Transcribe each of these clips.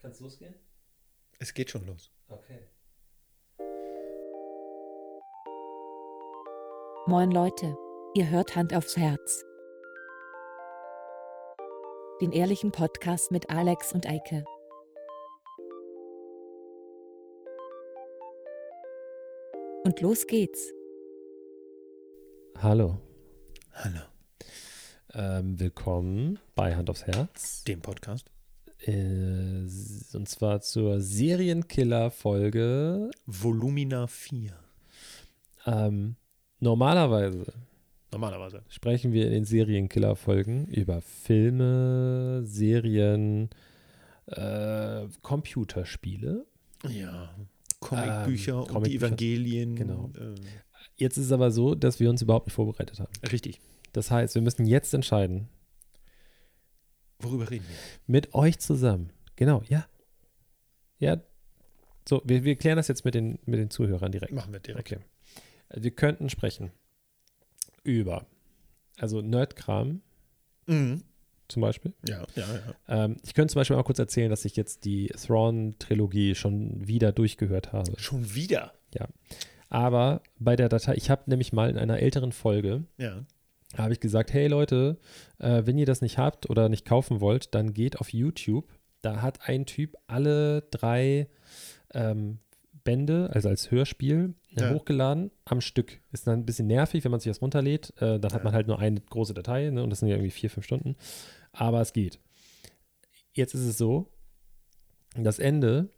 Kann es losgehen? Es geht schon los. Okay. Moin Leute, ihr hört Hand aufs Herz. Den ehrlichen Podcast mit Alex und Eike. Und los geht's. Hallo. Hallo. Ähm, willkommen bei Hand aufs Herz. Dem Podcast. Äh, und zwar zur Serienkiller-Folge. Volumina 4. Ähm, normalerweise Normalerweise. sprechen wir in den Serienkiller-Folgen über Filme, Serien, äh, Computerspiele. Ja. Comicbücher und Comicbücher. die Evangelien. Genau. ähm, Jetzt ist es aber so, dass wir uns überhaupt nicht vorbereitet haben. richtig. Das heißt, wir müssen jetzt entscheiden, Worüber reden wir? mit euch zusammen. Genau, ja. Ja. So, wir, wir klären das jetzt mit den, mit den Zuhörern direkt. Machen wir direkt. Okay. Also Wir könnten sprechen über, also Nerdkram Mhm. zum Beispiel. Ja, ja, ja. Ähm, ich könnte zum Beispiel mal kurz erzählen, dass ich jetzt die Thrawn-Trilogie schon wieder durchgehört habe. Schon wieder. Aber bei der Datei, ich habe nämlich mal in einer älteren Folge, Ja. Habe ich gesagt, hey Leute, äh, wenn ihr das nicht habt oder nicht kaufen wollt, dann geht auf YouTube. Da hat ein Typ alle drei ähm, Bände, also als Hörspiel, äh, Ja. hochgeladen am Stück. Ist dann ein bisschen nervig, wenn man sich das runterlädt. Äh, dann hat Ja. man halt nur eine große Datei ne, und das sind ja irgendwie vier, fünf Stunden. Aber es geht. Jetzt ist es so, das Ende,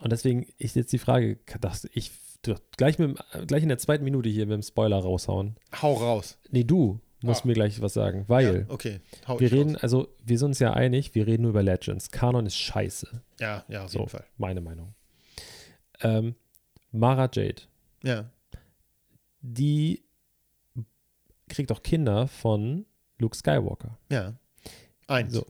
und deswegen ist jetzt die Frage, dass ich gleich, mit, gleich in der zweiten Minute hier mit dem Spoiler raushauen. Hau raus. Nee, du musst Ah. mir gleich was sagen, weil Ja, okay. Wir reden, Raus. also wir sind uns ja einig, wir reden nur über Legends. Kanon ist scheiße. Ja, ja, auf So, jeden Fall. meine Meinung. Ähm, Mara Jade, Ja. die kriegt auch Kinder von Luke Skywalker. Ja. Eins. So.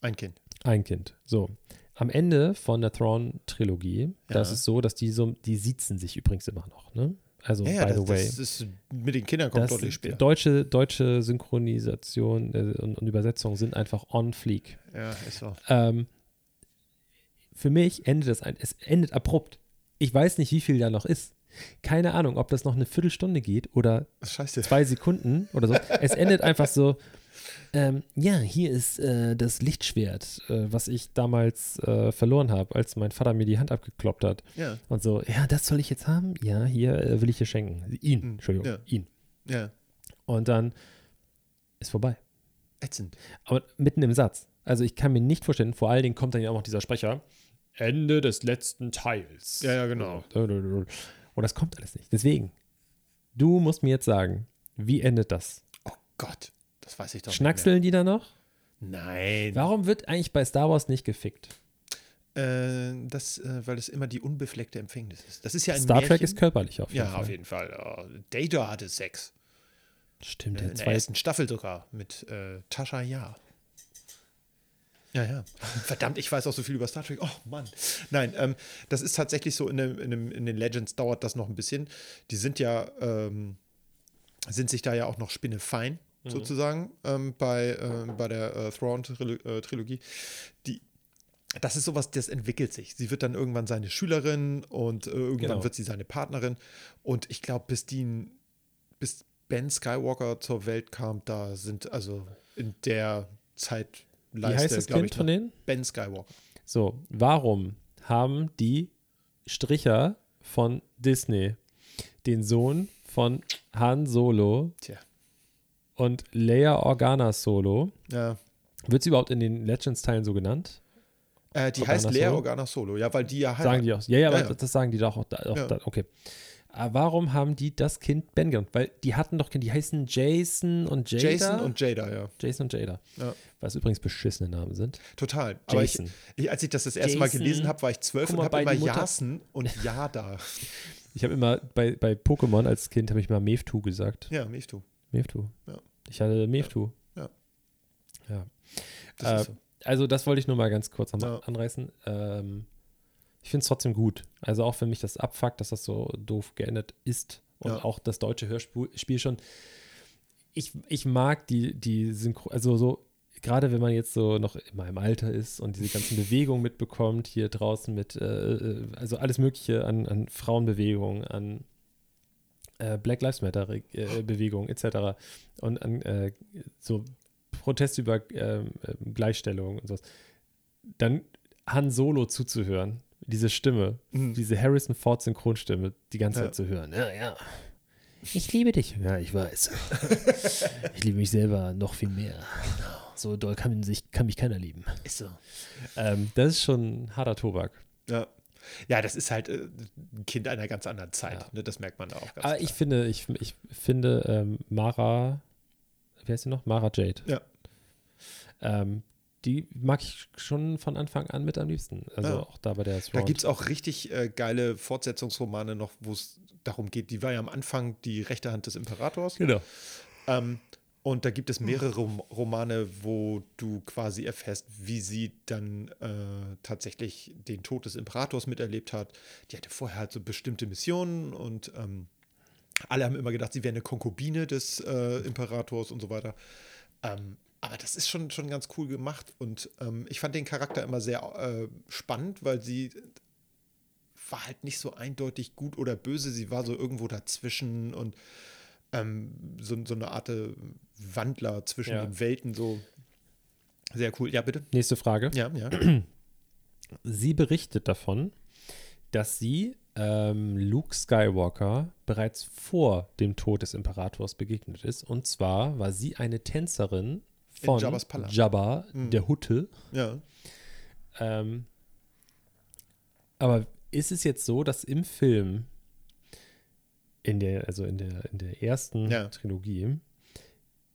Ein Kind. Ein Kind. So. Am Ende von der Thrawn-Trilogie, ist Ja. es so, dass die so, die siezen sich übrigens immer noch, ne? Also, Ja, by das, the way. das ist mit den Kindern kommt Das deutlich später. deutsche, deutsche Synchronisation äh, und, und Übersetzung sind einfach on fleek. ja, ist so. Ähm, für mich endet das ein, es endet abrupt. Ich weiß nicht, wie viel da noch ist. Keine Ahnung, ob das noch eine Viertelstunde geht oder Scheiße. zwei Sekunden oder so. Es endet einfach so. Ähm, ja, hier ist äh, das Lichtschwert, äh, was ich damals äh, verloren habe, als mein Vater mir die Hand abgekloppt hat. Ja, Und so, ja, das soll ich jetzt haben? Ja, hier äh, will ich dir schenken. Ihn, Mhm, Entschuldigung, ja. ihn. ja. Und dann ist vorbei. Ätzend. Aber mitten im Satz. Also ich kann mir nicht vorstellen, vor allen Dingen kommt dann ja auch noch dieser Sprecher. Ende des letzten Teils. Ja, ja, genau. Und das kommt alles nicht. Deswegen, du musst mir jetzt sagen, wie endet das? Oh Gott. Das weiß ich doch Schnackseln die da noch? Nein. Warum wird eigentlich bei Star Wars nicht gefickt? Äh, das, äh, weil es immer die unbefleckte Empfängnis ist. Das ist ja ein Star Trek Märchen. ist körperlich auf jeden Ja, Fall. auf jeden Fall. Ja. Data hatte Sex. Stimmt, Äh, in der ersten Staffel sogar mit äh, Tascha Ja. Ja, ja. Verdammt, ich weiß auch so viel über Star Trek. Oh Mann. Nein, ähm, das ist tatsächlich so, in, dem, in, dem, in den Legends dauert das noch ein bisschen. Die sind ja, ähm, sind sich da ja auch noch spinnefein, sozusagen, ähm, bei, äh, bei der äh, Thrawn-Trilogie. Die, das ist sowas, das entwickelt sich. Sie wird dann irgendwann seine Schülerin und äh, irgendwann Genau. wird sie seine Partnerin. Und ich glaube, bis die, bis Ben Skywalker zur Welt kam, da sind also in der Zeit Wie heißt das Kind von denen? Ben Skywalker. So, warum haben die Stricher von Disney den Sohn von Han Solo Tja. Und Leia Organa Solo? Ja. Wird sie überhaupt in den Legends-Teilen so genannt? Äh, die Organa heißt Lea Solo? Organa Solo, ja, weil die ja Sagen die auch. Ja, ja, aber Ja, ja. das sagen die doch auch. Da, auch Ja. da, okay. Aber warum haben die das Kind Ben genannt? Weil die hatten doch, die heißen Jason und Jada. Jason und Jada, ja. Jason und Jada. Ja. Was übrigens beschissene Namen sind. Total. Aber ich, Jason. ich, als ich das das erste Mal Jason. gelesen habe, war ich zwölf und mal, habe bei immer Jason und Jada. Ich habe immer bei, bei Pokémon als Kind habe ich mal Mewtwo gesagt. ja, du. Mewtwo. Ja. Ich hatte Mewtwo. Ja. Ja. Das Äh, so. Also das wollte ich nur mal ganz kurz Ja. anreißen. Ähm, ich finde es trotzdem gut. Also auch wenn mich das abfuckt, dass das so doof geendet ist und Ja. auch das deutsche Hörspiel Spiel schon. Ich, ich mag die, die Synchro, also so gerade wenn man jetzt so noch in meinem Alter ist und diese ganzen Bewegungen mitbekommt, hier draußen mit, äh, äh, also alles Mögliche an, an Frauenbewegungen, an äh, Black Lives Matter äh, Bewegung etc. und an äh, so Proteste über ähm, ähm, Gleichstellung und sowas, dann Han Solo zuzuhören, diese Stimme, Mhm. diese Harrison Ford Synchronstimme, die ganze Ja. Zeit zu hören. Ja, ja. Ich liebe dich. Ja, ich weiß. ich liebe mich selber noch viel mehr. So doll kann, sich, kann mich keiner lieben. Ist so. Ähm, das ist schon harter Tobak. Ja. Ja, das ist halt äh, ein Kind einer ganz anderen Zeit. Ja. Ne? Das merkt man da auch ganz Aber ich klar. finde, ich, ich finde ähm, Mara, wie heißt sie noch? Mara Jade. Ja. Ähm, die mag ich schon von Anfang an mit am liebsten. Also Ja. auch da bei der Da Thrawn. gibt es auch richtig äh, geile Fortsetzungsromane noch, wo es darum geht. Die war ja am Anfang die rechte Hand des Imperators. Genau. Ähm, und da gibt es mehrere Rom Romane, wo du quasi erfährst, wie sie dann äh, tatsächlich den Tod des Imperators miterlebt hat. Die hatte vorher halt so bestimmte Missionen und ähm, alle haben immer gedacht, sie wäre eine Konkubine des äh, Imperators und so weiter. Ähm, aber das ist schon, schon ganz cool gemacht und ähm, ich fand den Charakter immer sehr äh, spannend, weil sie war halt nicht so eindeutig gut oder böse, sie war so irgendwo dazwischen und ähm, so, so eine Art äh, Wandler zwischen Ja. den Welten, so sehr cool. Ja, bitte. Nächste Frage. Ja, ja. Sie berichtet davon, dass sie ähm, Luke Skywalker bereits vor dem Tod des Imperators begegnet ist. Und zwar war sie eine Tänzerin von. Jabba, Mhm. der Hutte. ja. Ähm, aber ist es jetzt so, dass im Film, in der, also in der, in der ersten Ja. Trilogie,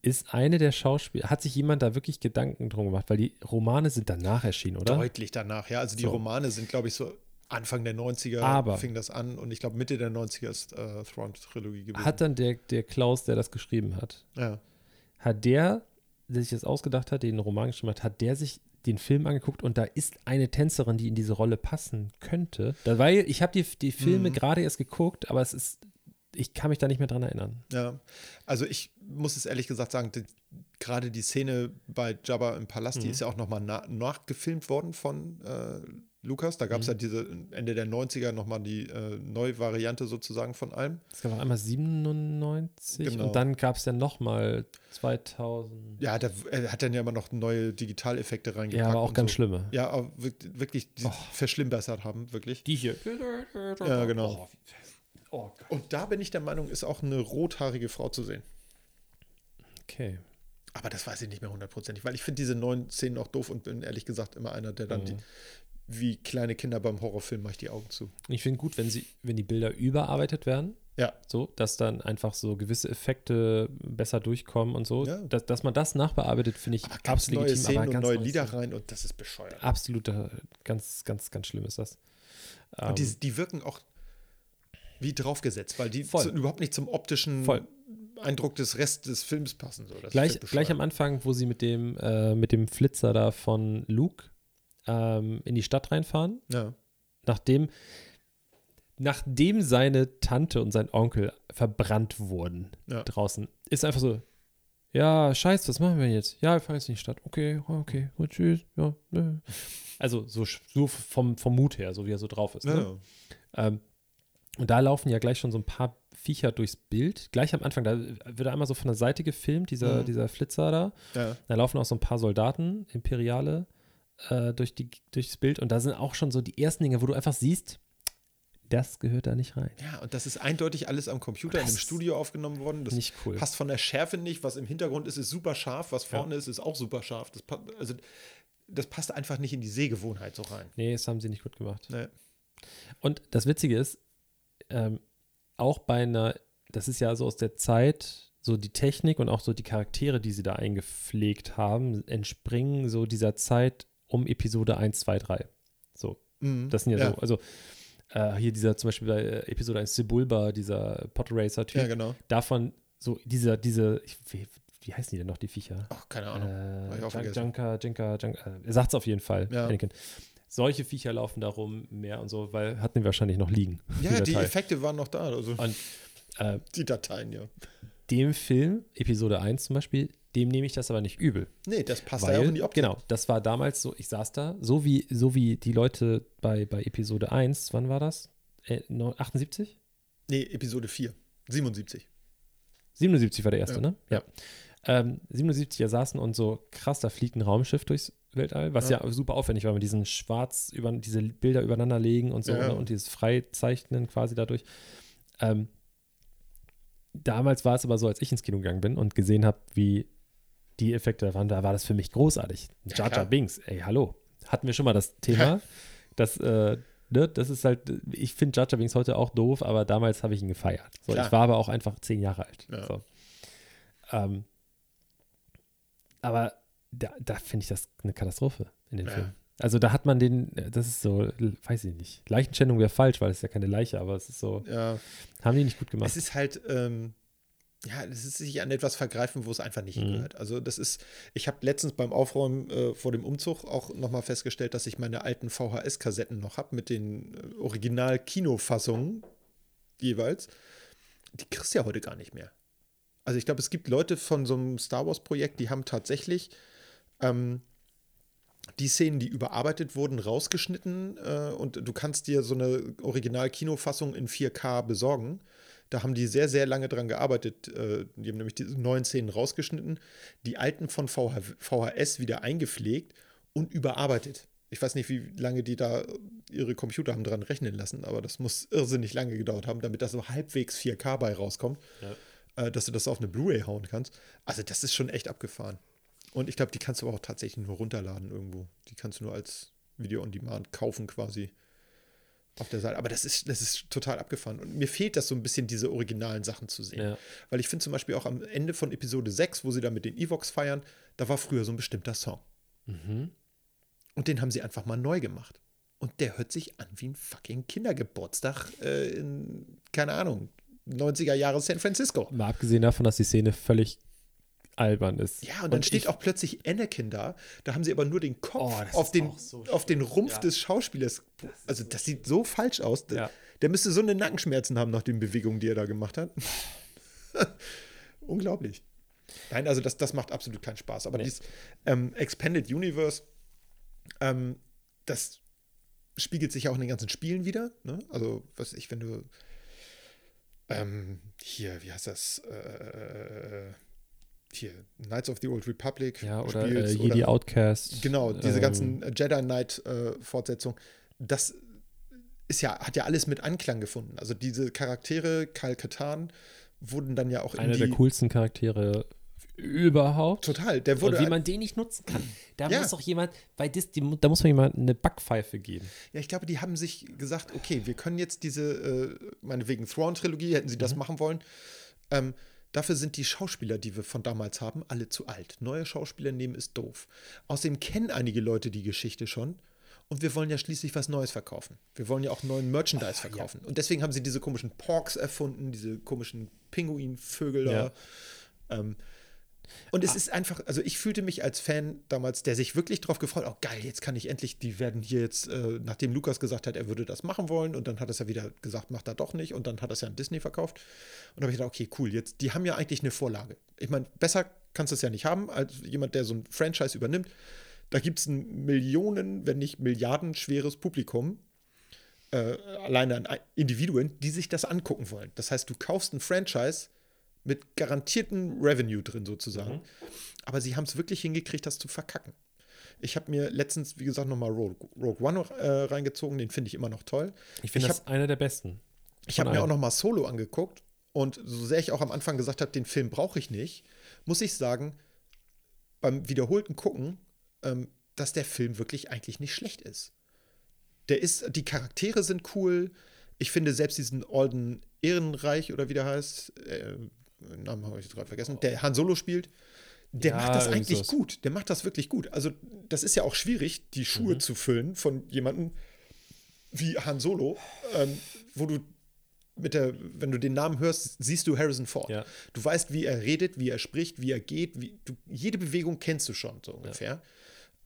ist eine der Schauspieler, hat sich jemand da wirklich Gedanken drum gemacht, weil die Romane sind danach erschienen, oder? Deutlich danach, ja. Also die So. Romane sind, glaube ich, so Anfang der 90er Aber- fing das an und ich glaube Mitte der 90er ist äh, Thrawn-Trilogie gewesen. Hat dann der, der Klaus, der das geschrieben hat, ja. hat der, der sich das ausgedacht hat, den Roman geschrieben hat, hat der sich den Film angeguckt und da ist eine Tänzerin, die in diese Rolle passen könnte. War, ich habe die, die Filme Mhm. gerade erst geguckt, aber es ist, ich kann mich da nicht mehr dran erinnern. Ja, also ich muss es ehrlich gesagt sagen, die, gerade die Szene bei Jabba im Palast, die Mhm. ist ja auch nochmal na, nachgefilmt worden von äh, Lukas. Da gab es Mhm. ja diese Ende der 90er nochmal die äh, neue Variante sozusagen von allem. Es gab auch einmal 97 Genau. und dann gab es ja nochmal 2000. Ja, da, er hat dann ja immer noch neue Digitaleffekte reingepackt. Ja, aber auch ganz so. schlimme. Ja, aber wirklich, wirklich die Oh. verschlimmbessert haben, wirklich. Die hier. Ja, genau. Oh, Und da bin ich der Meinung, ist auch eine rothaarige Frau zu sehen. okay. Aber das weiß ich nicht mehr hundertprozentig, weil ich finde diese neuen Szenen auch doof und bin ehrlich gesagt immer einer, der dann Mhm. die, wie kleine Kinder beim Horrorfilm mache ich die Augen zu. Ich finde gut, wenn sie, wenn die Bilder überarbeitet werden. Ja. So, dass dann einfach so gewisse Effekte besser durchkommen und so. Ja. Dass, dass man das nachbearbeitet, finde ich Aber ganz absolut neue legitim. Szenen aber und ganz neue neue Lieder rein und das ist bescheuert. Absoluter, ganz, ganz, ganz schlimm ist das. Ähm, Und die, die wirken auch wie draufgesetzt, weil die zu, überhaupt nicht zum optischen Voll. Eindruck des Rest des Films passen. So. Gleich, ist gleich am Anfang, wo sie mit dem, äh, mit dem Flitzer da von Luke ähm, in die Stadt reinfahren, Ja. nachdem, nachdem seine Tante und sein Onkel verbrannt wurden Ja. draußen, ist einfach so, ja, scheiße, was machen wir jetzt? Ja, wir fahren jetzt in die Stadt. Okay, okay, gut, tschüss. Ja, nö. Also so, so vom, vom Mut her, so wie er so drauf ist. Ne? Ja. Ähm, und da laufen ja gleich schon so ein paar Viecher durchs Bild. Gleich am Anfang, da wird er einmal so von der Seite gefilmt, dieser, Mhm. dieser Flitzer da. Ja. Da laufen auch so ein paar Soldaten, Imperiale, äh, durch die, durchs Bild. Und da sind auch schon so die ersten Dinge, wo du einfach siehst, das gehört da nicht rein. ja, und das ist eindeutig alles am Computer in Das einem Studio aufgenommen worden. Das nicht cool. passt von der Schärfe nicht. Was im Hintergrund ist, ist super scharf. Was vorne ist, ist auch super scharf. Das, also, das passt einfach nicht in die Sehgewohnheit so rein. Nee, das haben sie nicht gut gemacht. Nee. Und das Witzige ist, ähm, auch bei einer, das ist ja so aus der Zeit, so die Technik und auch so die Charaktere, die sie da eingepflegt haben, entspringen so dieser Zeit um Episode 1, 2, 3. So, Mhm. das sind ja, Ja. so, also äh, hier dieser zum Beispiel bei äh, Episode 1 Sebulba, dieser Podracer-Typ, Ja, genau. davon so dieser, diese, ich, wie, wie heißen die denn noch, die Viecher? Ach, keine Ahnung. Äh, Junker, Junker, äh, er sagt es auf jeden Fall, Ja. Anakin. Solche Viecher laufen da rum, mehr und so, weil hatten wir wahrscheinlich noch liegen. Ja, die Datei. Effekte waren noch da. Also Und äh, die Dateien, ja. dem Film, Episode 1 zum Beispiel, dem nehme ich das aber nicht übel. Nee, das passt ja auch in die Optik. genau, das war damals so, ich saß da, so wie, so wie die Leute bei, bei Episode 1, wann war das? Äh, neun- 78? Nee, Episode 4. 77. 77 war der erste, Ja. ne? Ja. Ähm, 77 ja saßen und so krass, da fliegt ein Raumschiff durchs Weltall, was ja, Ja. super aufwendig war, mit diesen schwarz, über, diese Bilder übereinander legen und so Ja. ne? und dieses Freizeichnen quasi dadurch. Ähm, damals war es aber so, als ich ins Kino gegangen bin und gesehen habe, wie die Effekte da waren, da war das für mich großartig. Ja, Jar klar. Binks, ey, hallo. Hatten wir schon mal das Thema, Ja. dass, äh, ne, das ist halt, ich finde Jar Binks heute auch doof, aber damals habe ich ihn gefeiert. So, Klar. ich war aber auch einfach zehn Jahre alt. Ja. So. Ähm, aber da, da finde ich das eine Katastrophe in dem Ja. Film. Also da hat man den, das ist so, weiß ich nicht. Leichenschändung wäre falsch, weil es ist ja keine Leiche, aber es ist so, Ja. haben die nicht gut gemacht. Es ist halt, ähm, ja, es ist sich an etwas vergreifen, wo es einfach nicht Mhm. hingehört. Also das ist, ich habe letztens beim Aufräumen äh, vor dem Umzug auch nochmal festgestellt, dass ich meine alten VHS-Kassetten noch habe mit den äh, Original-Kinofassungen jeweils. Die kriegst du ja heute gar nicht mehr. Also ich glaube, es gibt Leute von so einem Star Wars-Projekt, die haben tatsächlich ähm, die Szenen, die überarbeitet wurden, rausgeschnitten äh, und du kannst dir so eine Original-Kinofassung in 4K besorgen. Da haben die sehr, sehr lange dran gearbeitet. Äh, die haben nämlich diese neuen Szenen rausgeschnitten, die alten von VH VHS wieder eingepflegt und überarbeitet. Ich weiß nicht, wie lange die da ihre Computer haben dran rechnen lassen, aber das muss irrsinnig lange gedauert haben, damit da so halbwegs 4K bei rauskommt, äh, dass du das auf eine Blu-ray hauen kannst. Also das ist schon echt abgefahren. Und ich glaube, die kannst du auch tatsächlich nur runterladen irgendwo. Die kannst du nur als Video on Demand kaufen quasi auf der Seite. Aber das ist, das ist total abgefahren. Und mir fehlt das so ein bisschen, diese originalen Sachen zu sehen. Ja. Weil ich finde zum Beispiel auch am Ende von Episode 6, wo sie da mit den Evox feiern, da war früher so ein bestimmter Song. Mhm. Und den haben sie einfach mal neu gemacht. Und der hört sich an wie ein fucking Kindergeburtstag äh, in, keine Ahnung, 90er Jahre San Francisco. Mal abgesehen davon, dass die Szene völlig albern ist. Ja, und dann steht ich, auch plötzlich Anakin da. Da haben sie aber nur den Kopf Oh, auf, den, so auf den. Rumpf Ja. des Schauspielers. also, das sieht so falsch aus. Der, Ja. der müsste so eine Nackenschmerzen haben nach den Bewegungen, die er da gemacht hat. Unglaublich. Nein, also das, das macht absolut keinen Spaß. Aber Nee. dieses ähm, Expanded Universe, ähm, das spiegelt sich ja auch in den ganzen Spielen wieder. Ne? Also, was weiß ich, wenn du ähm, hier, wie heißt das? Äh, hier, Knights of the Old Republic ja, oder äh, spielst Jedi oder- Outcast. Genau, diese ähm, ganzen Jedi Knight äh, Fortsetzungen, das ist ja, hat ja alles mit Anklang gefunden. Also diese Charaktere, Kyle Katan, wurden dann ja auch in Einer der coolsten Charaktere überhaupt. Total, der wurde, und wie man den nicht nutzen kann. Da Ja. muss doch jemand, bei Dis, die, da muss man jemand eine Backpfeife geben. ja, ich glaube, die haben sich gesagt, okay, wir können jetzt diese, äh, meinetwegen Thrawn-Trilogie, hätten sie Mhm. das machen wollen, ähm, dafür sind die Schauspieler, die wir von damals haben, alle zu alt. Neue Schauspieler nehmen ist doof. Außerdem kennen einige Leute die Geschichte schon. Und wir wollen ja schließlich was Neues verkaufen. Wir wollen ja auch neuen Merchandise verkaufen. Und deswegen haben sie diese komischen Porks erfunden, diese komischen Pinguinvögel Ja. da. Ähm, und es ist einfach, also ich fühlte mich als Fan damals, der sich wirklich drauf gefreut, oh geil, jetzt kann ich endlich, die werden hier jetzt, äh, nachdem Lukas gesagt hat, er würde das machen wollen und dann hat er es ja wieder gesagt, macht er doch nicht und dann hat er es ja an Disney verkauft. Und da habe ich gedacht, okay, cool, jetzt, die haben ja eigentlich eine Vorlage. Ich meine, besser kannst du es ja nicht haben, als jemand, der so ein Franchise übernimmt. Da gibt es ein Millionen, wenn nicht Milliarden schweres Publikum, äh, alleine an Individuen, die sich das angucken wollen. Das heißt, du kaufst ein Franchise mit garantiertem Revenue drin sozusagen. Aber sie haben es wirklich hingekriegt, das zu verkacken. Ich habe mir letztens, wie gesagt, nochmal Rogue, Rogue One äh, reingezogen, den finde ich immer noch toll. Ich finde das einer der besten. Ich habe mir auch nochmal Solo angeguckt und so sehr ich auch am Anfang gesagt habe, den Film brauche ich nicht, muss ich sagen, beim wiederholten Gucken, ähm, dass der Film wirklich eigentlich nicht schlecht ist. Der ist, die Charaktere sind cool. Ich finde selbst diesen Alden Ehrenreich oder wie der heißt, äh, Namen habe ich jetzt gerade vergessen, der Han Solo spielt, der Ja, macht das eigentlich sowas. gut. Der macht das wirklich gut. Also, das ist ja auch schwierig, die Schuhe zu füllen von jemandem wie Han Solo, ähm, wo du mit der, wenn du den Namen hörst, siehst du Harrison Ford. Ja. Du weißt, wie er redet, wie er spricht, wie er geht, wie, du, jede Bewegung kennst du schon, so ungefähr.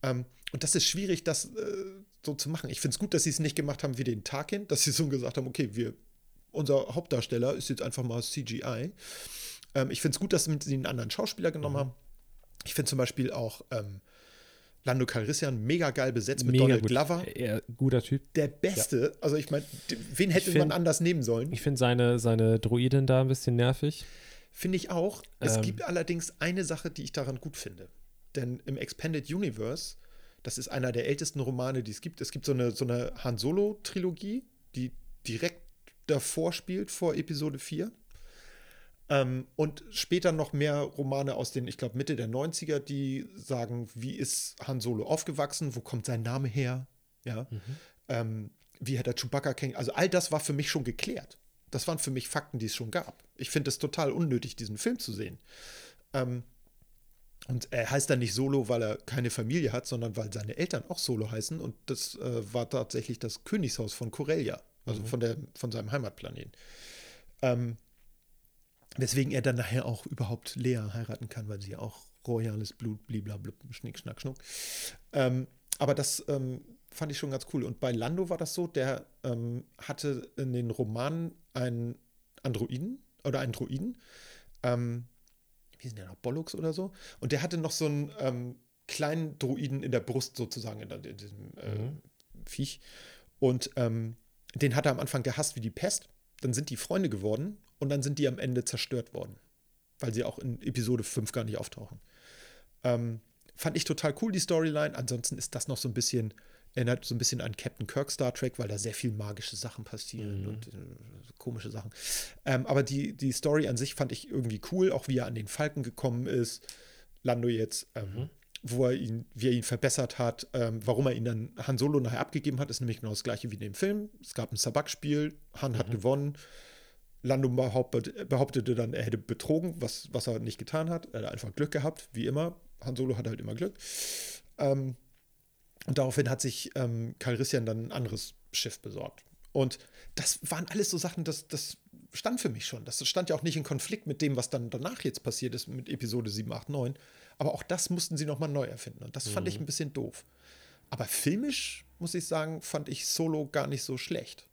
Ähm, und das ist schwierig, das äh, so zu machen. Ich finde es gut, dass sie es nicht gemacht haben wie den Tarkin, dass sie so gesagt haben, okay, wir, unser Hauptdarsteller ist jetzt einfach mal CGI. Ähm, ich finde es gut, dass sie einen anderen Schauspieler genommen haben. Ich finde zum Beispiel auch ähm, Lando Calrissian mega geil besetzt mit Mega Donald gut. Glover. Er, guter Typ. Der Beste. Also ich meine, wen hätte find- man anders nehmen sollen? Ich finde seine, seine Droidin da ein bisschen nervig. Finde ich auch. Es Ähm. gibt allerdings eine Sache, die ich daran gut finde. Denn im Expanded Universe, das ist einer der ältesten Romane, die es gibt. Es gibt so eine, so eine Han Solo-Trilogie, die direkt davor spielt, vor Episode 4. Ähm, und später noch mehr Romane aus den, ich glaube, Mitte der 90er, die sagen, wie ist Han Solo aufgewachsen, wo kommt sein Name her, ja, ähm, wie hat er Chewbacca kennengelernt. Also all das war für mich schon geklärt. Das waren für mich Fakten, die es schon gab. Ich finde es total unnötig, diesen Film zu sehen. Ähm, und er heißt dann nicht Solo, weil er keine Familie hat, sondern weil seine Eltern auch Solo heißen. Und das äh, war tatsächlich das Königshaus von Corellia, also von, der, von seinem Heimatplaneten. Ähm, weswegen er dann nachher auch überhaupt Lea heiraten kann, weil sie ja auch royales Blut, bliblablub, schnick, schnack, schnuck. Ähm, aber das ähm, fand ich schon ganz cool. Und bei Lando war das so, der ähm, hatte in den Romanen einen Androiden oder einen Druiden, ähm, wie sind der noch, Bollux oder so. Und der hatte noch so einen ähm, kleinen Druiden in der Brust sozusagen, in, in diesem äh, Mhm. Viech. Und ähm, den hat er am Anfang gehasst wie die Pest. Dann sind die Freunde geworden und dann sind die am Ende zerstört worden. Weil sie auch in Episode 5 gar nicht auftauchen. Ähm, fand ich total cool, die Storyline. Ansonsten ist das noch so ein bisschen, erinnert so ein bisschen an Captain Kirk Star Trek, weil da sehr viel magische Sachen passieren Mhm. und äh, komische Sachen. Ähm, aber die, die Story an sich fand ich irgendwie cool, auch wie er an den Falken gekommen ist. Lando jetzt, ähm, Mhm. Wo er ihn, wie er ihn verbessert hat, ähm, warum er ihn dann Han Solo nachher abgegeben hat, ist nämlich genau das gleiche wie in dem Film. Es gab ein Sabak-Spiel, Han hat Mhm. gewonnen. Lando behauptet, behauptete dann, er hätte betrogen, was, was er nicht getan hat. Er hat einfach Glück gehabt, wie immer. Han Solo hat halt immer Glück. Ähm, und daraufhin hat sich ähm, Calrissian dann ein anderes Schiff besorgt. Und das waren alles so Sachen, das, das stand für mich schon. Das stand ja auch nicht in Konflikt mit dem, was dann danach jetzt passiert ist mit Episode 7, 8, 9. Aber auch das mussten sie nochmal neu erfinden. Und das fand ich ein bisschen doof. Aber filmisch, muss ich sagen, fand ich Solo gar nicht so schlecht.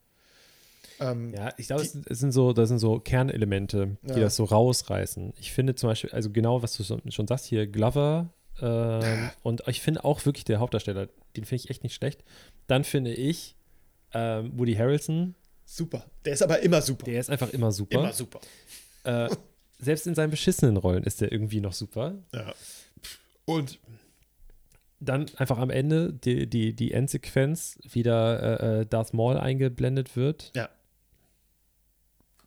Ähm, Ja, ich glaube, es sind so, das sind so Kernelemente, die Ja. das so rausreißen. Ich finde zum Beispiel, also genau, was du schon, schon sagst, hier Glover ähm, und ich finde auch wirklich der Hauptdarsteller, den finde ich echt nicht schlecht. Dann finde ich ähm, Woody Harrelson, Super. Der ist aber immer super. der ist einfach immer super. immer super. Äh, selbst in seinen beschissenen Rollen ist der irgendwie noch super. Ja. Und dann einfach am Ende die, die, die Endsequenz wieder äh, äh, Darth Maul eingeblendet wird. Ja.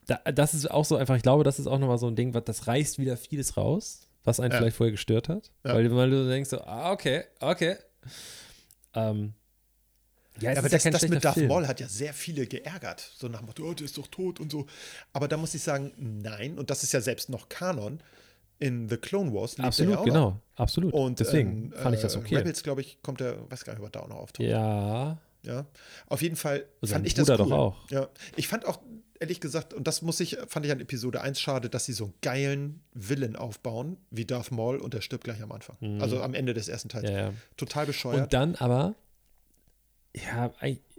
Da, das ist auch so einfach, ich glaube, das ist auch nochmal so ein Ding, was das reißt wieder vieles raus, was einen Ja. vielleicht vorher gestört hat. Ja. Weil, weil du denkst so, ah, okay, okay. Ähm, ja, es aber das, kein das mit Darth Film. Maul hat ja sehr viele geärgert. So nach dem Motto, oh, der ist doch tot und so. Aber da muss ich sagen, nein. Und das ist ja selbst noch Kanon. In The Clone Wars lebt Absolut, ja auch genau, Noch. absolut. Und Deswegen ähm, fand ich das äh, okay. Rebels, glaube ich, kommt der, weiß gar nicht, ob er da auch noch auftaucht. ja, Ja. Auf jeden Fall Sein fand ich das Bruder cool. doch auch. Ja. Ich fand auch, ehrlich gesagt, und das muss ich, fand ich an Episode 1 schade, dass sie so einen geilen Villain aufbauen, wie Darth Maul, und der stirbt gleich am Anfang. Also am Ende des ersten Teils. Mhm. ja, ja. Total bescheuert. Und dann aber, ja,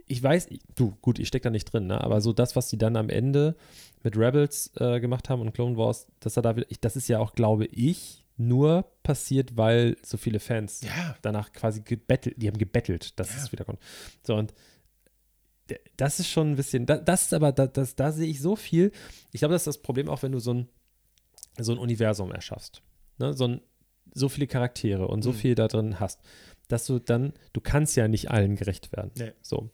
ich- weiß, ich- du, gut, ich stecke da nicht drin, ne? aber so das, was die dann am Ende mit Rebels äh, gemacht haben und Clone Wars, dass er da wieder, ich, das ist ja auch, glaube ich, nur passiert, weil so viele Fans ja. danach quasi gebettelt, die haben gebettelt, dass Ja. es wiederkommt. So, und das ist schon ein bisschen, da- das ist aber, da, das, da sehe ich so viel. Ich glaube, das ist das Problem auch, wenn du so ein, so ein Universum erschaffst. Ne? So, ein, so viele Charaktere und so Mhm. viel da drin hast, dass du dann, du kannst ja nicht allen gerecht werden. Nee. So.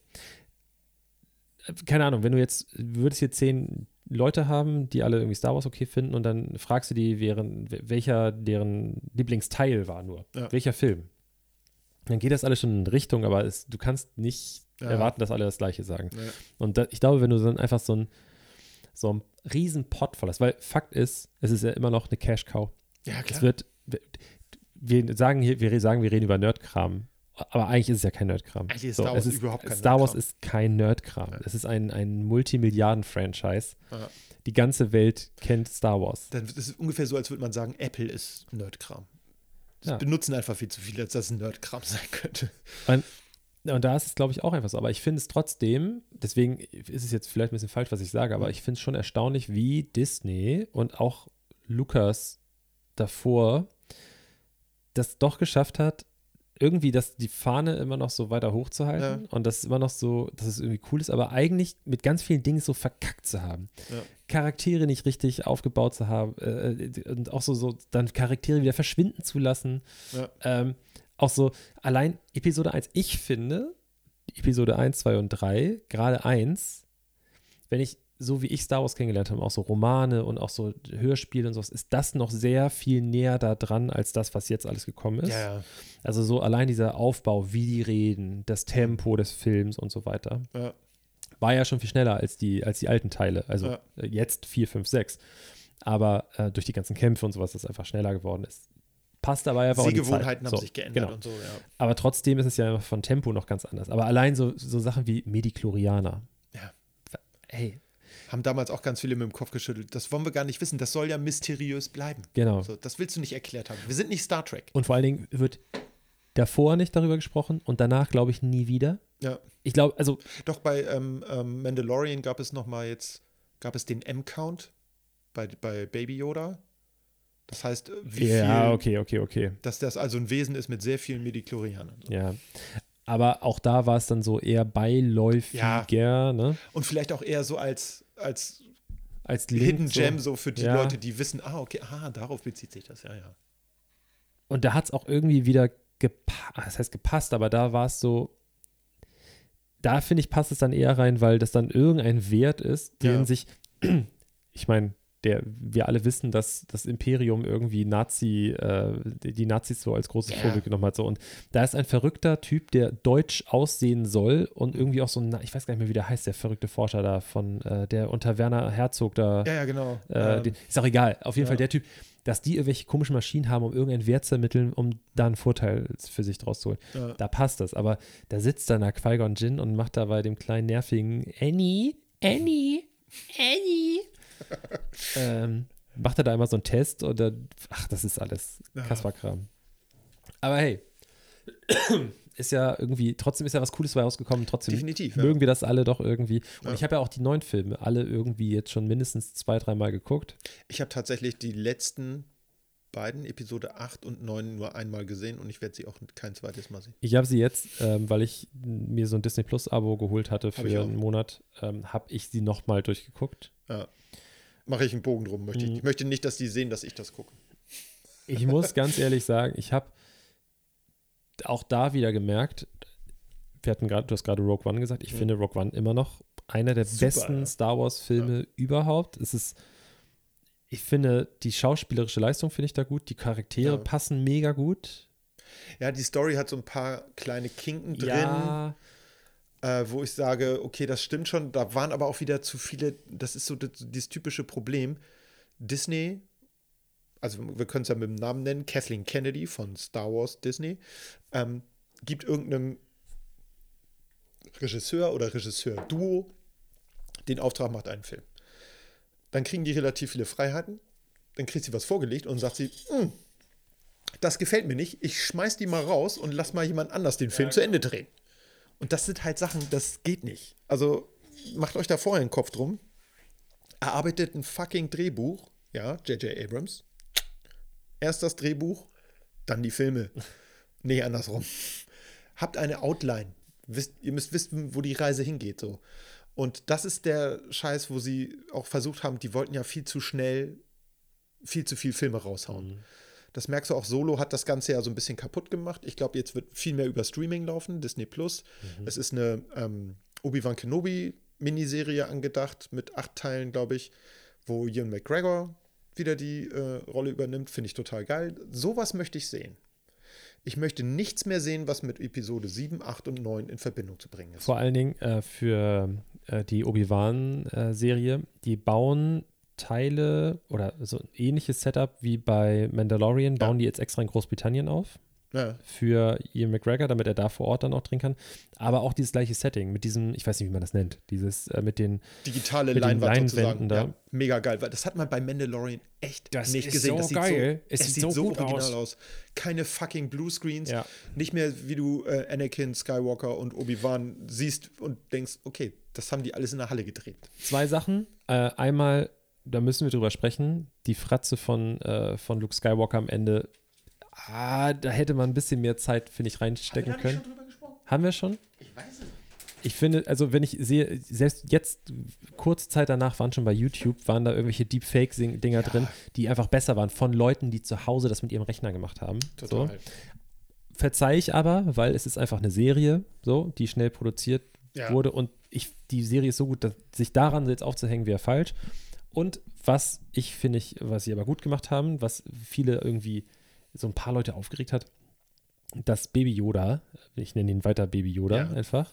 Keine Ahnung, wenn du jetzt, würdest hier zehn Leute haben, die alle irgendwie Star Wars okay finden und dann fragst du die, wären, welcher deren Lieblingsteil war nur. Ja. Welcher Film? Dann geht das alles schon in Richtung, aber es, du kannst nicht Ja. erwarten, dass alle das Gleiche sagen. Ja. Und da, ich glaube, wenn du dann einfach so ein so einen riesen Pot voll hast, weil Fakt ist, es ist ja immer noch eine Cash-Cow. Ja, Es klar. wird, wir sagen hier, wir sagen, wir reden über Nerdkram, aber eigentlich ist es ja kein Nerdkram. Eigentlich ist So, Star Wars überhaupt kein Star Wars Nerdkram. ist kein Nerdkram. Ja. Es ist ein, ein Multimilliarden-Franchise. Ja. Die ganze Welt kennt Star Wars. Dann ist es ungefähr so, als würde man sagen, Apple ist Nerdkram. Das Ja. benutzen einfach viel zu viele, als dass es ein Nerdkram sein könnte. Und da ist es, glaube ich, auch einfach so. Aber ich finde es trotzdem, deswegen ist es jetzt vielleicht ein bisschen falsch, was ich sage, aber ich finde es schon erstaunlich, wie Disney und auch Lucas davor das doch geschafft hat, irgendwie das, die Fahne immer noch so weiter hochzuhalten Ja. und das immer noch so, dass es irgendwie cool ist, aber eigentlich mit ganz vielen Dingen so verkackt zu haben. Ja. Charaktere nicht richtig aufgebaut zu haben äh, und auch so, so dann Charaktere wieder verschwinden zu lassen. Ja. Ähm, auch so, allein Episode 1, ich finde, Episode 1, 2 und 3, gerade 1, wenn ich, so wie ich Star Wars kennengelernt habe, auch so Romane und auch so Hörspiele und sowas, ist das noch sehr viel näher da dran, als das, was jetzt alles gekommen ist. Ja, ja. Also so allein dieser Aufbau, wie die reden, das Tempo des Films und so weiter, ja. war ja schon viel schneller als die, als die alten Teile. Also äh, jetzt 4, 5, 6. Aber äh, durch die ganzen Kämpfe und sowas, das einfach schneller geworden ist. Passt aber einfach auch die Sehgewohnheiten Zeit. haben So, sich geändert Genau. und so, ja. Aber trotzdem ist es ja von Tempo noch ganz anders. Aber allein so, so Sachen wie Medichlorianer. Ja. Ey, Haben damals auch ganz viele mit dem Kopf geschüttelt. Das wollen wir gar nicht wissen. Das soll ja mysteriös bleiben. genau. So, das willst du nicht erklärt haben. Wir sind nicht Star Trek. Und vor allen Dingen wird davor nicht darüber gesprochen und danach, glaube ich, nie wieder. Ja. Ich glaube, also Doch bei ähm, ähm, Mandalorian gab es noch mal jetzt, gab es den M-Count bei, bei Baby Yoda. Das heißt, wie ja, viel, okay, okay, okay. dass das also ein Wesen ist mit sehr vielen Mediklorianern. Ja. Aber auch da war es dann so eher beiläufiger, ne? Und vielleicht auch eher so als, als Als Link Hidden so. Gem, so für die Ja. Leute, die wissen, ah, okay, ah, darauf bezieht sich das, ja, ja. Und da hat es auch irgendwie wieder gepasst, das heißt gepasst, aber da war es so, da finde ich, passt es dann eher rein, weil das dann irgendein Wert ist, den Ja. sich, ich meine, der, wir alle wissen, dass das Imperium irgendwie Nazi, äh, die die Nazis so als großes Ja. Vorbild genommen hat. So. Und da ist ein verrückter Typ, der deutsch aussehen soll und irgendwie auch so ein, ich weiß gar nicht mehr, wie der heißt, der verrückte Forscher da von, äh, der unter Werner Herzog da Ja, ja, genau. äh, Ähm, den, ist auch egal. Auf jeden ja. Fall der Typ, dass die irgendwelche komischen Maschinen haben, um irgendeinen Wert zu ermitteln, um da einen Vorteil für sich draus zu holen. ja. Da passt das. Aber da sitzt dann der Qui-Gon Jinn und macht da bei dem kleinen nervigen Annie, Annie, Annie. ähm, macht er da immer so einen Test und dann, ach, das ist alles Ja. Kasperkram. Aber hey, ist ja irgendwie, trotzdem ist ja was Cooles bei rausgekommen. Trotzdem Definitiv, ja. mögen wir das alle doch irgendwie. Und Ja. ich habe ja auch die neuen Filme alle irgendwie jetzt schon mindestens zwei, dreimal geguckt. Ich habe tatsächlich die letzten beiden, Episode 8 und 9, nur einmal gesehen und ich werde sie auch kein zweites Mal sehen. Ich habe sie jetzt, ähm, weil ich mir so ein Disney Plus Abo geholt hatte für einen Monat, ähm, habe ich sie nochmal durchgeguckt. Ja. Mache ich einen Bogen drum. Möchte ich. Mhm. ich möchte nicht, dass die sehen, dass ich das gucke. Ich muss ganz ehrlich sagen, ich habe auch da wieder gemerkt, wir hatten gerade, du hast gerade Rogue One gesagt, ich Mhm. finde Rogue One immer noch einer der Super, besten ja. Star Wars Filme überhaupt. Es ist, ich finde, die schauspielerische Leistung finde ich da gut, die Charaktere Ja. passen mega gut. Ja, die Story hat so ein paar kleine Kinken drin, Ja, äh, wo ich sage, okay, das stimmt schon. Da waren aber auch wieder zu viele, das ist so das, dieses typische Problem. Disney, also wir können es ja mit dem Namen nennen, Kathleen Kennedy von Star Wars Disney, ähm, gibt irgendeinem Regisseur oder Regisseur-Duo den Auftrag, macht einen Film. Dann kriegen die relativ viele Freiheiten, dann kriegt sie was vorgelegt und sagt sie, "Hm, das gefällt mir nicht, ich schmeiß die mal raus und lass mal jemand anders den Film zu Ende drehen. Und das sind halt Sachen, das geht nicht. Also macht euch da vorher einen Kopf drum. Erarbeitet ein fucking Drehbuch, ja, J.J. Abrams. Erst das Drehbuch, dann die Filme. nee, andersrum. Habt eine Outline. Wisst, ihr müsst wissen, wo die Reise hingeht. So. Und das ist der Scheiß, wo sie auch versucht haben, die wollten ja viel zu schnell, viel zu viel Filme raushauen. Das merkst du auch, Solo hat das Ganze ja so ein bisschen kaputt gemacht. Ich glaube, jetzt wird viel mehr über Streaming laufen, Disney Plus. Es ist eine ähm, Obi-Wan Kenobi-Miniserie angedacht mit acht Teilen, glaube ich, wo Ian McGregor wieder die äh, Rolle übernimmt. Finde ich total geil. Sowas möchte ich sehen. Ich möchte nichts mehr sehen, was mit Episode 7, 8 und 9 in Verbindung zu bringen ist. vor allen Dingen äh, für äh, die Obi-Wan-Serie, die bauen Teile oder so ein ähnliches Setup wie bei Mandalorian, Ja. bauen die jetzt extra in Großbritannien auf. Ja, für Ian McGregor, damit er da vor Ort dann auch drehen kann. Aber auch dieses gleiche Setting mit diesem, ich weiß nicht, wie man das nennt, dieses äh, mit den, digitale Mit den Leinwand Leinwänden sozusagen. da. Ja, mega geil, weil das hat man bei Mandalorian echt Das nicht gesehen. so das sieht geil. So, Es es, sieht so so, original aus. aus. Keine fucking Bluescreens. Ja. Nicht mehr, wie du äh, Anakin, Skywalker und Obi-Wan siehst und denkst, okay, das haben die alles in der Halle gedreht. zwei Sachen. Äh, einmal, da müssen wir drüber sprechen, die Fratze von, äh, von Luke Skywalker am Ende Ah, da hätte man ein bisschen mehr Zeit, finde ich, reinstecken Haben wir können. schon drüber gesprochen? Haben wir schon? Ich weiß es nicht. Ich finde, also wenn ich sehe, selbst jetzt, kurze Zeit danach waren schon bei YouTube, waren da irgendwelche Deepfake-Dinger drin, die einfach besser waren, von Leuten, die zu Hause das mit ihrem Rechner gemacht haben. So. Total. Verzeih ich aber, weil es ist einfach eine Serie, so, die schnell produziert Ja. wurde und ich, die Serie ist so gut, dass sich daran jetzt aufzuhängen, wäre falsch. Und was ich finde ich, was sie aber gut gemacht haben, was viele irgendwie so ein paar Leute aufgeregt hat, dass Baby Yoda, ich nenne ihn weiter Baby Yoda Ja. einfach.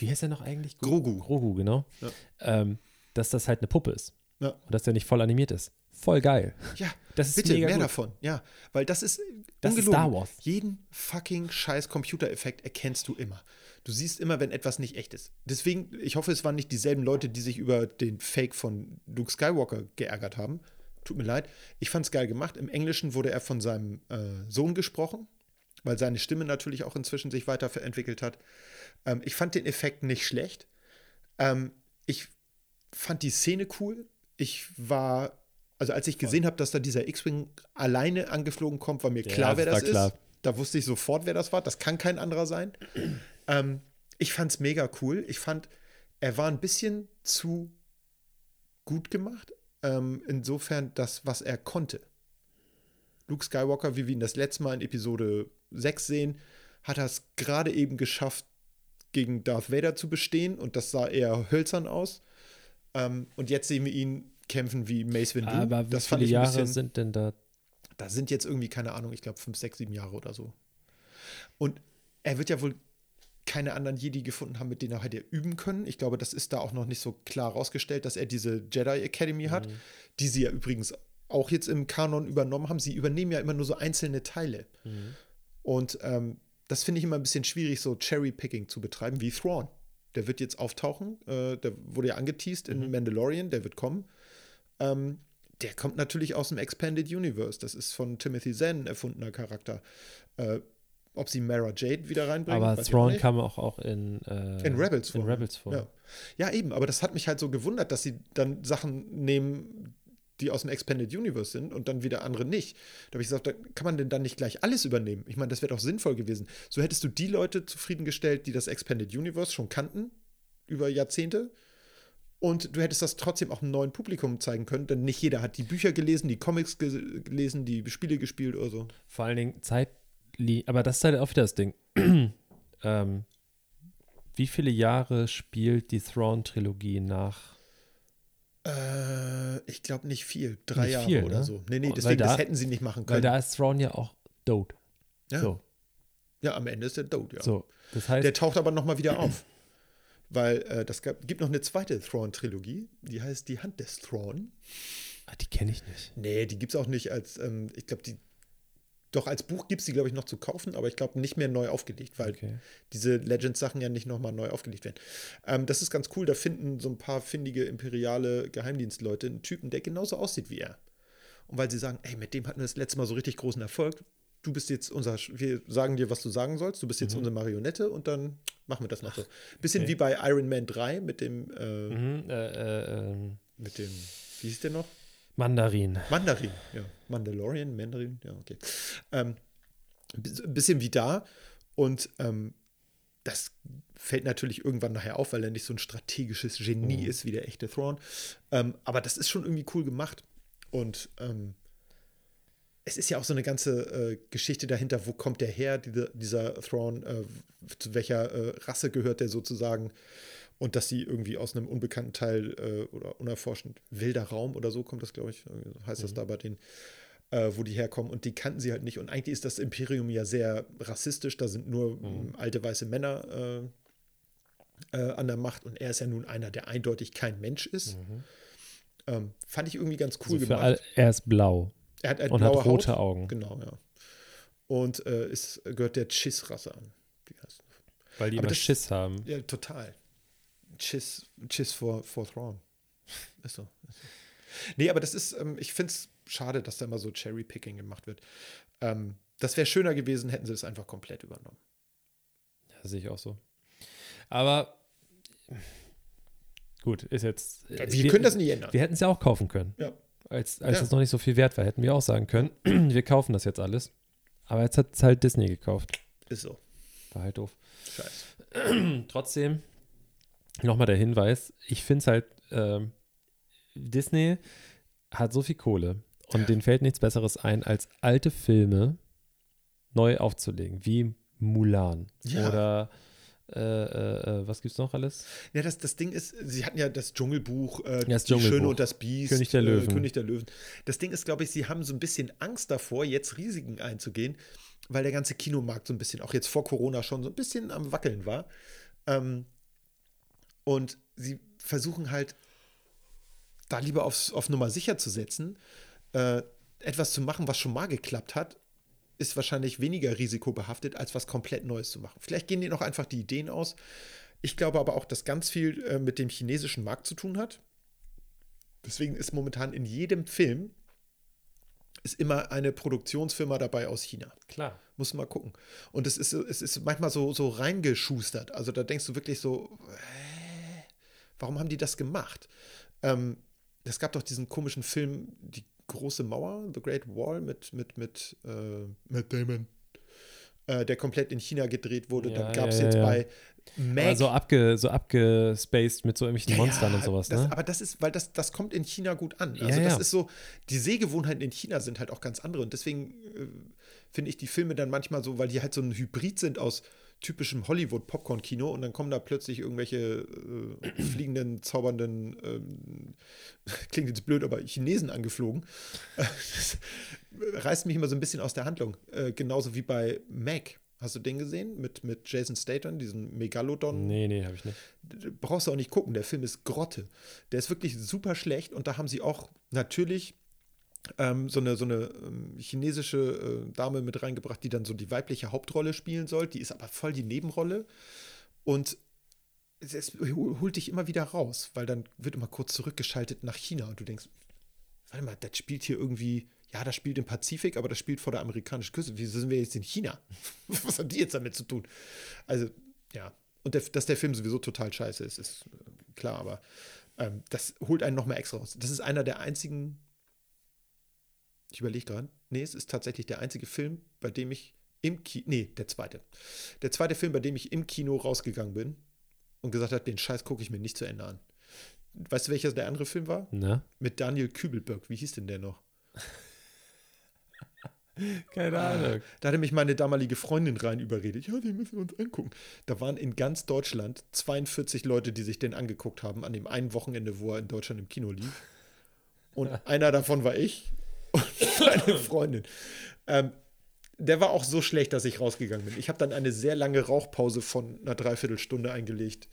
Wie heißt er noch eigentlich? Grogu. Grogu, genau. Ja. Ähm, dass das halt eine Puppe ist. Ja. Und dass der nicht voll animiert ist. Voll geil. Ja, Das ist bitte, mega mehr gut. davon. Ja, weil das ist Das ist ungelogen. Star Wars. Jeden fucking scheiß Computereffekt erkennst du immer. Du siehst immer, wenn etwas nicht echt ist. Deswegen, ich hoffe, es waren nicht dieselben Leute, die sich über den Fake von Luke Skywalker geärgert haben. Tut mir leid. Ich fand es geil gemacht. Im Englischen wurde er von seinem äh, Sohn gesprochen, weil seine Stimme natürlich auch inzwischen sich weiterentwickelt hat. Ähm, ich fand den Effekt nicht schlecht. Ähm, ich fand die Szene cool. Ich war, also als ich gesehen habe, dass da dieser X-Wing alleine angeflogen kommt, war mir Ja, klar, wer das war klar. ist. Da wusste ich sofort, wer das war. Das kann kein anderer sein. Ähm, ich fand es mega cool. Ich fand, er war ein bisschen zu gut gemacht. Ähm, insofern das, was er konnte. Luke Skywalker, wie wir ihn das letzte Mal in Episode 6 sehen, hat er es gerade eben geschafft, gegen Darth Vader zu bestehen und das sah eher hölzern aus. Ähm, und jetzt sehen wir ihn kämpfen wie Mace Windu. Aber wie das viele Jahre bisschen, sind denn da? da sind jetzt irgendwie, keine Ahnung, ich glaube fünf, sechs, sieben Jahre oder so. Und er wird ja wohl keine anderen Jedi gefunden haben, mit denen er hätte üben können. Ich glaube, das ist da auch noch nicht so klar rausgestellt, dass er diese Jedi Academy hat, Mhm. die sie ja übrigens auch jetzt im Kanon übernommen haben. Sie übernehmen ja immer nur so einzelne Teile. Mhm. Und ähm, das finde ich immer ein bisschen schwierig, so Cherry-Picking zu betreiben, wie Thrawn. Der wird jetzt auftauchen. Äh, der wurde ja angeteased Mhm. in Mandalorian, der wird kommen. Ähm, der kommt natürlich aus dem Expanded Universe. Das ist von Timothy Zen erfundener Charakter. Äh, ob sie Mara Jade wieder reinbringen? Aber Thrawn kam auch, auch in, äh, In Rebels in vor. Rebels vor. Ja. ja, eben, aber das hat mich halt so gewundert, dass sie dann Sachen nehmen, die aus dem Expanded Universe sind und dann wieder andere nicht. Da habe ich gesagt, kann man denn dann nicht gleich alles übernehmen? Ich meine, das wäre doch sinnvoll gewesen. So hättest du die Leute zufriedengestellt, die das Expanded Universe schon kannten, über Jahrzehnte. Und du hättest das trotzdem auch einem neuen Publikum zeigen können, denn nicht jeder hat die Bücher gelesen, die Comics ge gelesen, die Spiele gespielt oder so. Vor allen Dingen Zeit, aber das ist halt auch wieder das Ding. ähm, wie viele Jahre spielt die Thrawn-Trilogie nach? Äh, ich glaube nicht viel. Drei Nicht Jahre viel, oder ne? so. Nee, nee, Weil deswegen, da- das hätten sie nicht machen können. Weil da ist Thrawn ja auch dood. ja. So, ja, am Ende ist der Dode, ja. so. Das heißt, Der taucht aber nochmal wieder auf. Weil äh, das gab, gibt noch eine zweite Thrawn-Trilogie, die heißt Die Hand des Thrawn. ah, die kenne ich nicht. Nee, die gibt es auch nicht als, ähm, ich glaube, die, doch als Buch gibt es die, glaube ich, noch zu kaufen, aber ich glaube nicht mehr neu aufgelegt, weil Okay. diese Legends-Sachen ja nicht nochmal neu aufgelegt werden. Ähm, das ist ganz cool, da finden so ein paar findige imperiale Geheimdienstleute einen Typen, der genauso aussieht wie er. Und weil sie sagen, ey, mit dem hatten wir das letzte Mal so richtig großen Erfolg, du bist jetzt unser, wir sagen dir, was du sagen sollst, du bist jetzt unsere Marionette und dann machen wir das noch so. Bisschen Mhm. okay. wie bei Iron Man 3 mit dem, äh, Mhm, äh, äh, ähm, mit dem, wie hieß der noch? Mandarin. Mandarin, ja. Mandalorian, Mandarin, ja, okay. Ähm, ein bisschen wie da. Und ähm, das fällt natürlich irgendwann nachher auf, weil er nicht so ein strategisches Genie ist wie der echte Thrawn. Ähm, aber das ist schon irgendwie cool gemacht. Und ähm, es ist ja auch so eine ganze äh, Geschichte dahinter, wo kommt der her, diese, dieser Thrawn, äh, zu welcher äh, Rasse gehört der sozusagen und dass sie irgendwie aus einem unbekannten Teil äh, oder unerforschten wilder Raum oder so kommt das, glaube ich, heißt das da bei denen, äh, wo die herkommen und die kannten sie halt nicht und eigentlich ist das Imperium ja sehr rassistisch, da sind nur ähm, alte weiße Männer äh, äh, an der Macht und er ist ja nun einer, der eindeutig kein Mensch ist. Ähm, fand ich irgendwie ganz cool Also gemacht. all, er ist blau Er hat, halt und hat rote Haut. Augen. Genau, ja. Und äh, ist, gehört der Chiss-Rasse an. Weil die Aber immer das- Schiss haben. Ja, total. Chiss, Chiss vor, vor Thrawn. Ist so. Nee, aber das ist, ähm, ich finde es schade, dass da immer so Cherry-Picking gemacht wird. Ähm, das wäre schöner gewesen, hätten sie das einfach komplett übernommen. Ja, sehe ich auch so. Aber gut, ist jetzt. wir, können das nicht ändern. Wir hätten es ja auch kaufen können. Ja. Als, als Ja. es noch nicht so viel wert war, hätten wir auch sagen können, wir kaufen das jetzt alles. Aber jetzt hat es halt Disney gekauft. Ist so. War halt doof. Scheiße. Trotzdem, nochmal der Hinweis, ich finde es halt, ähm, Disney hat so viel Kohle und Ja. denen fällt nichts Besseres ein, als alte Filme neu aufzulegen, wie Mulan Ja. oder äh, äh, äh, was gibt's noch alles? Ja, das, das Ding ist, sie hatten ja das Dschungelbuch, äh, das Die Schöne Dschungelbuch. und das Biest, König der Löwen. Äh, König der Löwen. Das Ding ist, glaube ich, sie haben so ein bisschen Angst davor, jetzt Risiken einzugehen, weil der ganze Kinomarkt so ein bisschen, auch jetzt vor Corona schon so ein bisschen am Wackeln war. Ähm, und sie versuchen halt, da lieber aufs, auf Nummer sicher zu setzen, äh, etwas zu machen, was schon mal geklappt hat, ist wahrscheinlich weniger risikobehaftet, als was komplett Neues zu machen. Vielleicht gehen denen auch einfach die Ideen aus. Ich glaube aber auch, dass ganz viel äh, mit dem chinesischen Markt zu tun hat. Deswegen ist momentan in jedem Film ist immer eine Produktionsfirma dabei aus China. Klar. Muss man mal gucken. Und es ist, es ist manchmal so, so reingeschustert. Also da denkst du wirklich so, äh, warum haben die das gemacht? Ähm, es gab doch diesen komischen Film, Die große Mauer, The Great Wall, mit, mit, mit äh, Matt Damon, äh, der komplett in China gedreht wurde. Ja, Dann gab es ja, jetzt ja. bei Meg. Also abge, so abgespaced mit so irgendwelchen Monstern und sowas, das, ne? Aber das ist, weil das, das kommt in China gut an. Also das ist so, die Sehgewohnheiten in China sind halt auch ganz andere. Und deswegen äh, finde ich die Filme dann manchmal so, weil die halt so ein Hybrid sind aus typischem Hollywood-Popcorn-Kino und dann kommen da plötzlich irgendwelche äh, fliegenden, zaubernden, ähm, klingt jetzt blöd, aber Chinesen angeflogen. Das reißt mich immer so ein bisschen aus der Handlung. Äh, genauso wie bei Mac. Hast du den gesehen? Mit, mit Jason Statham, diesen Megalodon? Nee, nee, habe ich nicht. brauchst du auch nicht gucken, der Film ist Grotte. Der ist wirklich super schlecht und da haben sie auch natürlich ähm, so eine, so eine ähm, chinesische äh, Dame mit reingebracht, die dann so die weibliche Hauptrolle spielen soll. Die ist aber voll die Nebenrolle und es, es holt dich immer wieder raus, weil dann wird immer kurz zurückgeschaltet nach China und du denkst, warte mal, das spielt hier irgendwie, ja, das spielt im Pazifik, aber das spielt vor der amerikanischen Küste. Wieso sind wir jetzt in China? Was haben die jetzt damit zu tun? Also, ja. Und der, dass der Film sowieso total scheiße ist, ist äh, klar, aber ähm, das holt einen noch mal extra raus. Das ist einer der einzigen, ich überlege gerade, nee, es ist tatsächlich der einzige Film, bei dem ich im Kino, nee, der zweite. Der zweite Film, bei dem ich im Kino rausgegangen bin und gesagt habe, den Scheiß gucke ich mir nicht zu Ende an. Weißt du, welcher der andere Film war? Na? Mit Daniel Kübelberg. Wie hieß denn der noch? Keine Ahnung. Da hatte mich meine damalige Freundin rein überredet. Ja, den müssen wir uns angucken. Da waren in ganz Deutschland 42 Leute, die sich den angeguckt haben, an dem einen Wochenende, wo er in Deutschland im Kino lief. Und einer davon war ich und meine Freundin. Ähm, der war auch so schlecht, dass ich rausgegangen bin. Ich habe dann eine sehr lange Rauchpause von einer Dreiviertelstunde eingelegt.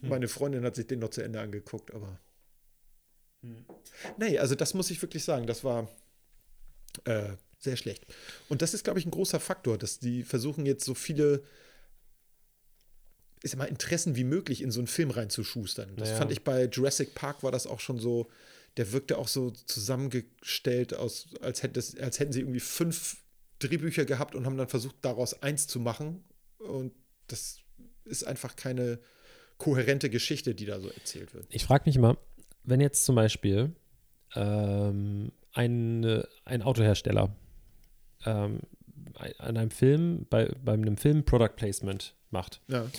Meine Freundin hat sich den noch zu Ende angeguckt, aber. Nee, also das muss ich wirklich sagen, das war äh, sehr schlecht. Und das ist, glaube ich, ein großer Faktor, dass die versuchen jetzt so viele ich sag mal, Interessen wie möglich in so einen Film reinzuschustern. Das Naja. fand ich bei Jurassic Park war das auch schon so, der wirkte auch so zusammengestellt, aus, als, hätte es, als hätten sie irgendwie fünf Drehbücher gehabt und haben dann versucht, daraus eins zu machen. Und das ist einfach keine kohärente Geschichte, die da so erzählt wird. Ich frage mich mal, wenn jetzt zum Beispiel ähm, ein, ein Autohersteller ähm, an einem Film, bei, bei einem Film Product Placement macht, Ja.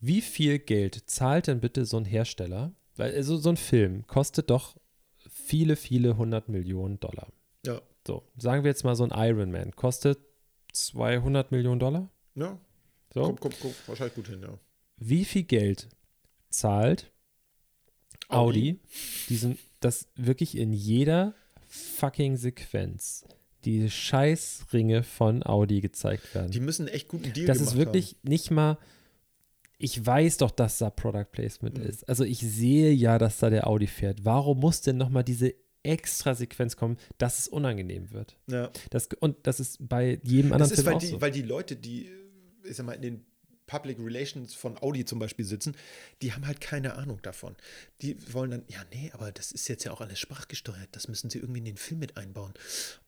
wie viel Geld zahlt denn bitte so ein Hersteller? Weil also so ein Film kostet doch viele, viele hundert Millionen Dollar. Ja. So, sagen wir jetzt mal so ein Iron Man kostet 200 Millionen Dollar. Ja. So, Kommt, kommt, kommt wahrscheinlich gut hin, ja. wie viel Geld zahlt Audi, diesen, das wirklich in jeder fucking Sequenz die Scheißringe von Audi gezeigt werden. Die müssen echt guten Deal das gemacht ist wirklich nicht mal, ich weiß doch, dass da Product Placement Mhm. ist. Also ich sehe ja, dass da der Audi fährt. Warum muss denn nochmal diese extra Sequenz kommen, dass es unangenehm wird? Ja. Das, und das ist bei jedem anderen Das ist, Film weil auch die, so. weil die Leute, die, ich sag mal, in den Public Relations von Audi zum Beispiel sitzen, die haben halt keine Ahnung davon. Die wollen dann, ja, nee, aber das ist jetzt ja auch alles sprachgesteuert, das müssen sie irgendwie in den Film mit einbauen.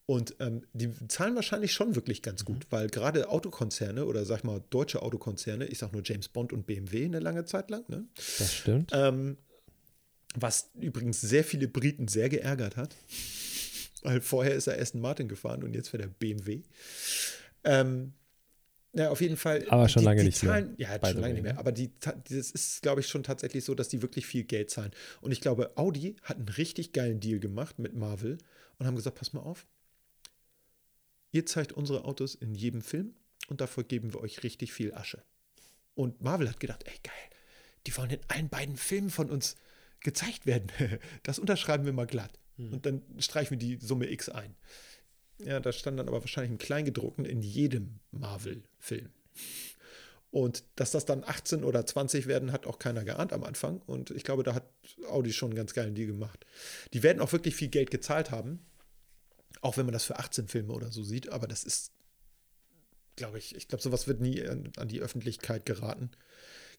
Und ähm, die zahlen wahrscheinlich schon wirklich ganz gut, weil gerade Autokonzerne oder sag ich mal deutsche Autokonzerne, ich sag nur James Bond und BMW eine lange Zeit lang, ne? das stimmt. Ähm, was übrigens sehr viele Briten sehr geärgert hat. Weil vorher ist er Aston Martin gefahren und jetzt fährt er BMW. Ähm, ja, auf jeden Fall. Aber schon die, lange die nicht mehr, Zahlen, Ja, by schon the lange nicht mehr. ne? Aber die, das ist, glaube ich, schon tatsächlich so, dass die wirklich viel Geld zahlen. Und ich glaube, Audi hat einen richtig geilen Deal gemacht mit Marvel und haben gesagt: Pass mal auf, ihr zeigt unsere Autos in jedem Film und dafür geben wir euch richtig viel Asche. Und Marvel hat gedacht: Ey, geil, die wollen in allen beiden Filmen von uns gezeigt werden. Das unterschreiben wir mal glatt. Und dann streichen wir die Summe X ein. Ja, da stand dann aber wahrscheinlich im Kleingedruckten in jedem Marvel-Film. Und dass das dann 18 oder 20 werden, hat auch keiner geahnt am Anfang. Und ich glaube, da hat Audi schon einen ganz geilen Deal gemacht. Die werden auch wirklich viel Geld gezahlt haben. Auch wenn man das für 18 Filme oder so sieht. Aber das ist, glaube ich, ich glaube, sowas wird nie an, an die Öffentlichkeit geraten.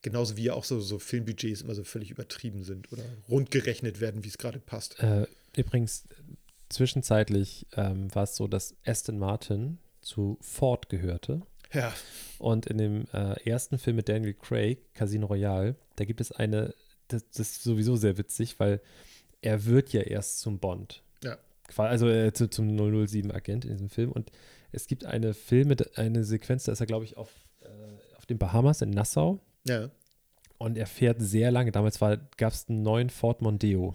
Genauso wie ja auch so, so Filmbudgets immer so völlig übertrieben sind oder rundgerechnet werden, wie es gerade passt. Äh, übrigens, zwischenzeitlich ähm, war es so, dass Aston Martin zu Ford gehörte. Ja, Und in dem äh, ersten Film mit Daniel Craig, Casino Royale, da gibt es eine, das, das ist sowieso sehr witzig, weil er wird ja erst zum Bond. Ja. Also äh, zu, zum 007-Agent in diesem Film. Und es gibt eine Film mit eine Sequenz, da ist er, glaube ich, auf, äh, auf den Bahamas in Nassau. ja. Und er fährt sehr lange. Damals gab es einen neuen Ford Mondeo.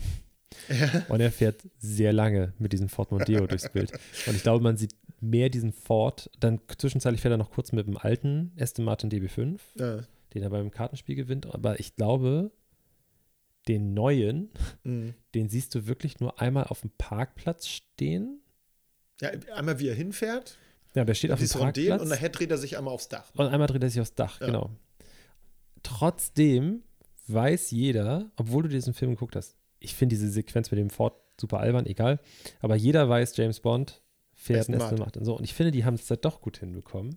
Und er fährt sehr lange mit diesem Ford Mondeo durchs Bild. Und ich glaube, man sieht mehr diesen Ford. Dann zwischenzeitlich fährt er noch kurz mit dem alten Aston Martin DB5, ja. den er beim Kartenspiel gewinnt. Aber ich glaube, den neuen, Mhm. den siehst du wirklich nur einmal auf dem Parkplatz stehen. Ja, einmal wie er hinfährt, Ja, der steht auf dem Parkplatz. und nachher dreht er sich einmal aufs Dach. Und einmal dreht er sich aufs Dach, Ja. genau. Trotzdem weiß jeder, obwohl du diesen Film geguckt hast, ich finde diese Sequenz mit dem Ford super albern, egal, aber jeder weiß, James Bond fährt Aston Aston Martin. So, und ich finde, die haben es da doch gut hinbekommen.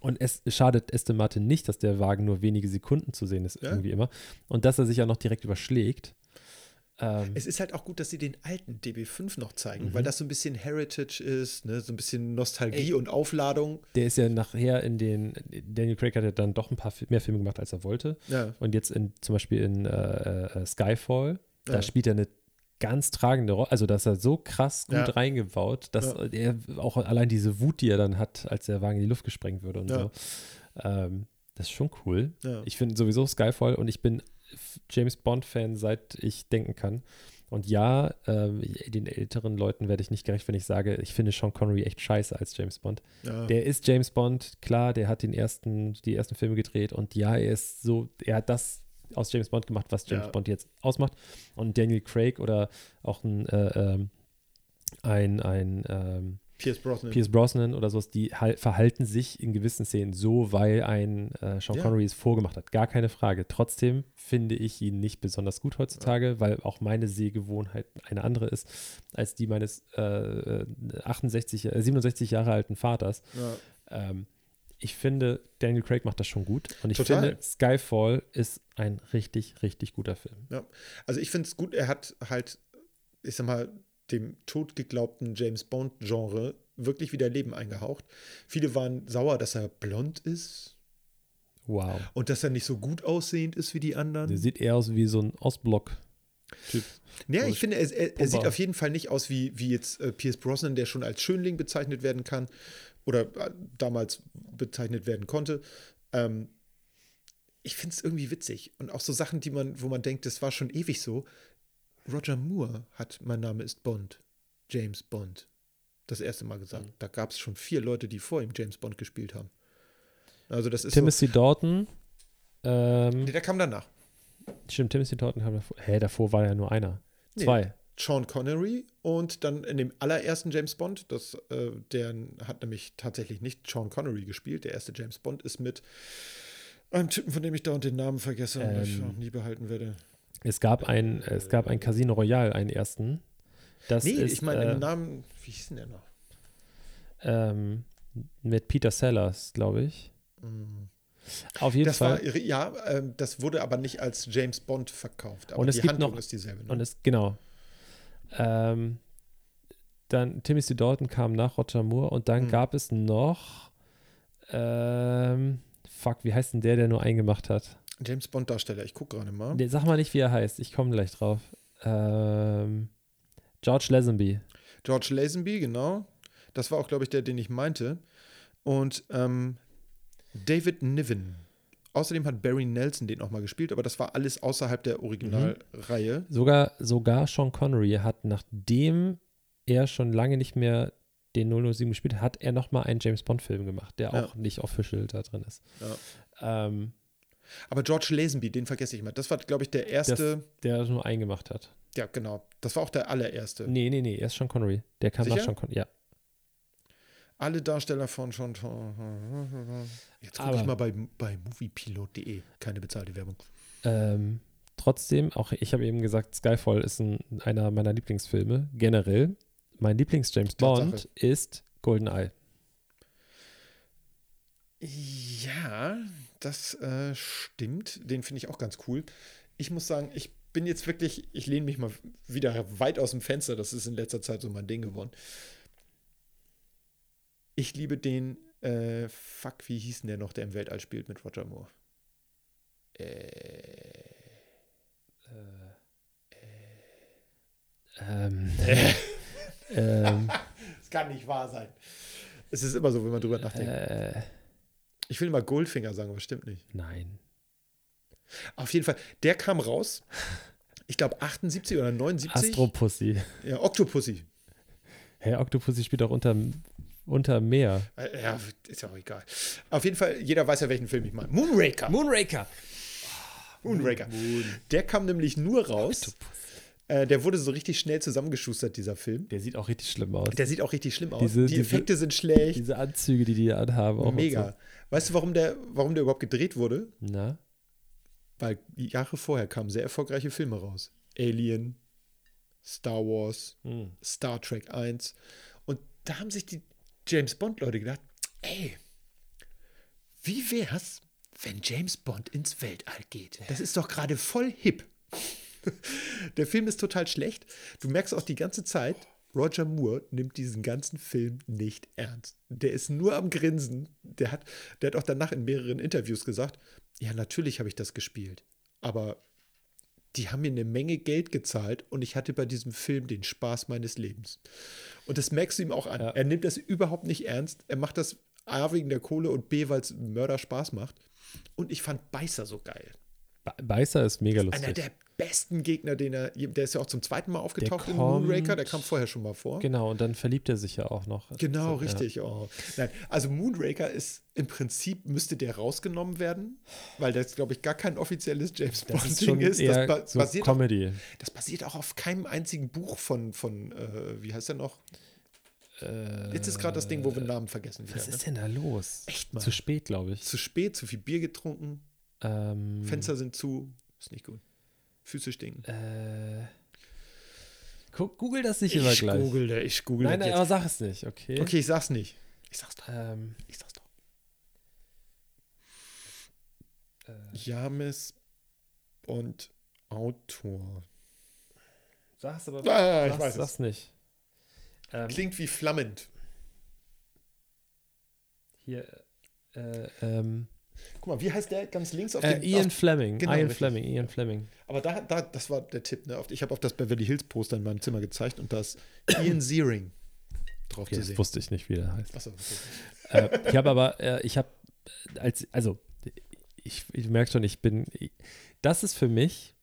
Und es schadet Aston Martin nicht, dass der Wagen nur wenige Sekunden zu sehen ist, Ja. irgendwie immer. Und dass er sich ja noch direkt überschlägt. Ähm, Es ist halt auch gut, dass sie den alten DB5 noch zeigen, Mhm. weil das so ein bisschen Heritage ist, ne? so ein bisschen Nostalgie und Aufladung. der ist ja nachher in den, Daniel Craig hat ja dann doch ein paar mehr Filme gemacht, als er wollte. Ja, Und jetzt in, zum Beispiel in äh, äh, Skyfall, da Ja. spielt er eine ganz tragende Rolle. Also, dass er so krass gut Ja. reingebaut, dass Ja. er auch allein diese Wut, die er dann hat, als der Wagen in die Luft gesprengt würde und Ja. so. Ähm, das ist schon cool. Ich finde sowieso Skyfall und ich bin James Bond-Fan, seit ich denken kann. Und ja, ähm, den älteren Leuten werde ich nicht gerecht, wenn ich sage, ich finde Sean Connery echt scheiße als James Bond. ja. Der ist James Bond, klar, der hat den ersten, die ersten Filme gedreht und ja, er ist so, er hat das aus James Bond gemacht, was James Ja. Bond jetzt ausmacht. Und Daniel Craig oder auch ein, äh, ähm, ein, ein ähm, Pierce Brosnan. Pierce Brosnan oder sowas, die hal- verhalten sich in gewissen Szenen so, weil ein äh, Sean Ja. Connery es vorgemacht hat. Gar keine Frage. Trotzdem finde ich ihn nicht besonders gut heutzutage, weil auch meine Sehgewohnheit eine andere ist als die meines äh, 68, äh, 67 Jahre alten Vaters. ja. Ähm, ich finde, Daniel Craig macht das schon gut. Und ich Total. finde, Skyfall ist ein richtig, richtig guter Film. Ja. Also ich finde es gut, er hat halt, ich sag mal, dem totgeglaubten James Bond-Genre wirklich wieder Leben eingehaucht. Viele waren sauer, dass er blond ist Wow. und dass er nicht so gut aussehend ist wie die anderen. Der sieht eher aus wie so ein Ostblock-Typ. Ja, So ich finde, er, er, er sieht auf jeden Fall nicht aus wie, wie jetzt äh, Pierce Brosnan, der schon als Schönling bezeichnet werden kann oder äh, damals bezeichnet werden konnte. Ähm, ich finde es irgendwie witzig. Und auch so Sachen, die man, wo man denkt, das war schon ewig so. Roger Moore hat Mein Name ist Bond, James Bond, das erste Mal gesagt. Mhm. Da gab es schon vier Leute, die vor ihm James Bond gespielt haben. Also das ist Timothy Dalton. Ähm, so. Nee, der kam danach. Stimmt, Timothy Dalton kam davor. Hä, davor war ja nur einer. Nee. Zwei. Sean Connery und dann in dem allerersten James Bond, das, äh, der hat nämlich tatsächlich nicht Sean Connery gespielt. Der erste James Bond ist mit einem Typen, von dem ich dauernd den Namen vergesse und ich Ähm, auch nie behalten werde. Es gab ein, es gab ein Casino Royale, einen ersten. Das Nee, ist, ich meine äh, den Namen, wie hieß denn der noch? ähm, mit Peter Sellers, glaube ich. Auf jeden Das Fall. war, ja, ähm, das wurde aber nicht als James Bond verkauft. Aber Und es die gibt Handlung noch- ist dieselbe. Ne? Und es, genau. Ähm, dann Timothy Dalton kam nach Roger Moore und dann Mhm. gab es noch, ähm, fuck, wie heißt denn der, der nur eingemacht hat? James Bond-Darsteller, ich gucke gerade mal. Der, sag mal nicht, wie er heißt, ich komme gleich drauf. Ähm, George Lazenby. George Lazenby, genau. Das war auch, glaube ich, der, den ich meinte. Und ähm, David Niven. Außerdem hat Barry Nelson den auch mal gespielt, aber das war alles außerhalb der Originalreihe. Sogar, sogar Sean Connery hat, nachdem er schon lange nicht mehr den 007 gespielt hat, hat er nochmal einen James Bond-Film gemacht, der Ja. auch nicht official da drin ist. Ja. Ähm, Aber George Lazenby, den vergesse ich mal. Das war, glaube ich, der erste. der nur einen gemacht hat. ja, genau. Das war auch der allererste. Nee, nee, nee, erst Sean Connery. Der kam nach Sicher? Sean Connery. Ja. Alle Darsteller von schon. Jetzt gucke ich mal bei, bei moviepilot.de. Keine bezahlte Werbung. Ähm, trotzdem, auch ich habe eben gesagt, Skyfall ist ein, einer meiner Lieblingsfilme. Generell, mein Lieblings-James. Bond ist GoldenEye. Ja, das äh, stimmt. Den finde ich auch ganz cool. Ich muss sagen, ich bin jetzt wirklich, ich lehne mich mal wieder weit aus dem Fenster. Das ist in letzter Zeit so mein Ding geworden. Ich liebe den, äh, fuck, wie hieß denn der noch, der im Weltall spielt mit Roger Moore? Ähm, ähm, Das kann nicht wahr sein. Es ist immer so, wenn man drüber nachdenkt. äh, Ich will mal Goldfinger sagen, aber stimmt nicht. nein. Auf jeden Fall, der kam raus, ich glaube 78 oder 79. Astropussy. Ja, Octopussy. Herr Octopussy spielt auch unter, unter Meer. Äh, Ja, ist ja auch egal. Auf jeden Fall, jeder weiß ja, welchen Film ich meine. Moonraker. Moonraker. Moonraker. Der kam nämlich nur raus. Äh, der wurde so richtig schnell zusammengeschustert, dieser Film. Der sieht auch richtig schlimm aus. Der sieht auch richtig schlimm aus. Diese- die diese- Effekte sind schlecht. Diese Anzüge, die die anhaben. Auch Mega. Weißt du, warum der, warum der überhaupt gedreht wurde? Na? Weil Jahre vorher kamen sehr erfolgreiche Filme raus. Alien, Star Wars, Hm. Star Trek 1. Und da haben sich die James Bond-Leute gedacht, ey, wie wär's, wenn James Bond ins Weltall geht? Das ist doch gerade voll hip. Der Film ist total schlecht. Du merkst auch die ganze Zeit, Roger Moore nimmt diesen ganzen Film nicht ernst. Der ist nur am Grinsen. Der hat, der hat auch danach in mehreren Interviews gesagt, ja, natürlich habe ich das gespielt. Aber die haben mir eine Menge Geld gezahlt und ich hatte bei diesem Film den Spaß meines Lebens. Und das merkst du ihm auch an. Ja. Er nimmt das überhaupt nicht ernst. Er macht das A wegen der Kohle und B, weil es Mörder Spaß macht. Und ich fand Beißer so geil. Be- Beißer ist mega lustig. Einer der besten Gegner, den er, der ist ja auch zum zweiten Mal aufgetaucht in kommt- Moonraker, der kam vorher schon mal vor. Genau, und dann verliebt er sich ja auch noch. Genau, So, ja. richtig. Oh. Nein, also Moonraker ist im Prinzip, müsste der rausgenommen werden, weil das, glaube ich, gar kein offizielles James Das ist schon ist. Das ba so basiert, auch, Comedy. das basiert auch auf keinem einzigen Buch von, von äh, wie heißt der noch? Jetzt ist gerade das Ding, wo wir Namen vergessen wieder. Was Ne? ist denn da los? Echt mal. Zu spät, glaube ich. Zu spät, zu viel Bier getrunken, Ähm, Fenster sind zu, ist nicht gut. Füße stinken. äh, guck, google das nicht immer ich gleich. google, ich google nein, das nein, aber sag es nicht, okay? Okay, ich sag's nicht. Ich sag's doch. Ähm, Ich sag's doch. äh, James und Autor. sag's aber. Ah, ich sag's, weiß es. sag's nicht. Ähm, Klingt wie flammend. hier, äh, ähm, Guck mal, wie heißt der ganz links auf äh, dem Ian auf, Fleming. genau, Ian richtig. Fleming, Ian Fleming. Aber da, da, das war der Tipp. Ne? Ich habe auf das Beverly Hills Poster in meinem Zimmer gezeigt und da ist Ian Ziering drauf Okay, zu das sehen. wusste ich nicht, wie der heißt. Achso, okay. äh, ich habe aber, äh, ich habe, als, also, ich, ich merke schon, ich bin, das ist für mich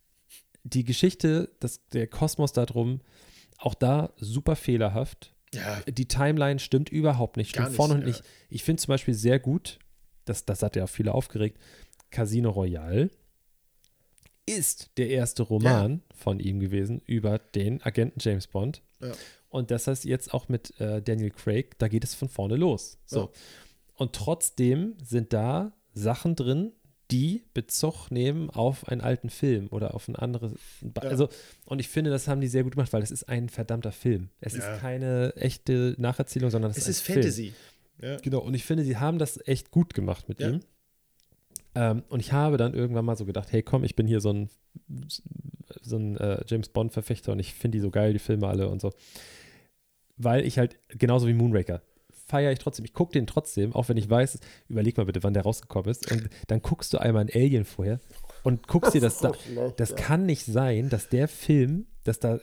die Geschichte, das, der Kosmos darum, auch da super fehlerhaft. Ja, Die Timeline stimmt überhaupt nicht, stimmt vorne und nicht, nicht. Ich finde zum Beispiel sehr gut, das, das hat ja auch viele aufgeregt, Casino Royale ist der erste Roman von ihm gewesen über den Agenten James Bond. Ja. Und das heißt jetzt auch mit äh, Daniel Craig, da geht es von vorne los. So. Ja. Und trotzdem sind da Sachen drin, die Bezug nehmen auf einen alten Film oder auf ein anderes. Ja. Also, und ich finde, das haben die sehr gut gemacht, weil es ist ein verdammter Film. Es Ja. ist keine echte Nacherzählung, sondern es, es ist, ist ein Film. Ja. Genau, und ich finde, sie haben das echt gut gemacht mit Ja. ihm. Ähm, und ich habe dann irgendwann mal so gedacht, hey komm, ich bin hier so ein, so ein äh, James Bond-Verfechter und ich finde die so geil, die Filme alle und so. Weil ich halt, genauso wie Moonraker, feiere ich trotzdem. Ich gucke den trotzdem, auch wenn ich weiß, überleg mal bitte, wann der rausgekommen ist. Und dann guckst du einmal ein Alien vorher und guckst dir das da. Das kann nicht sein, dass der Film, dass da,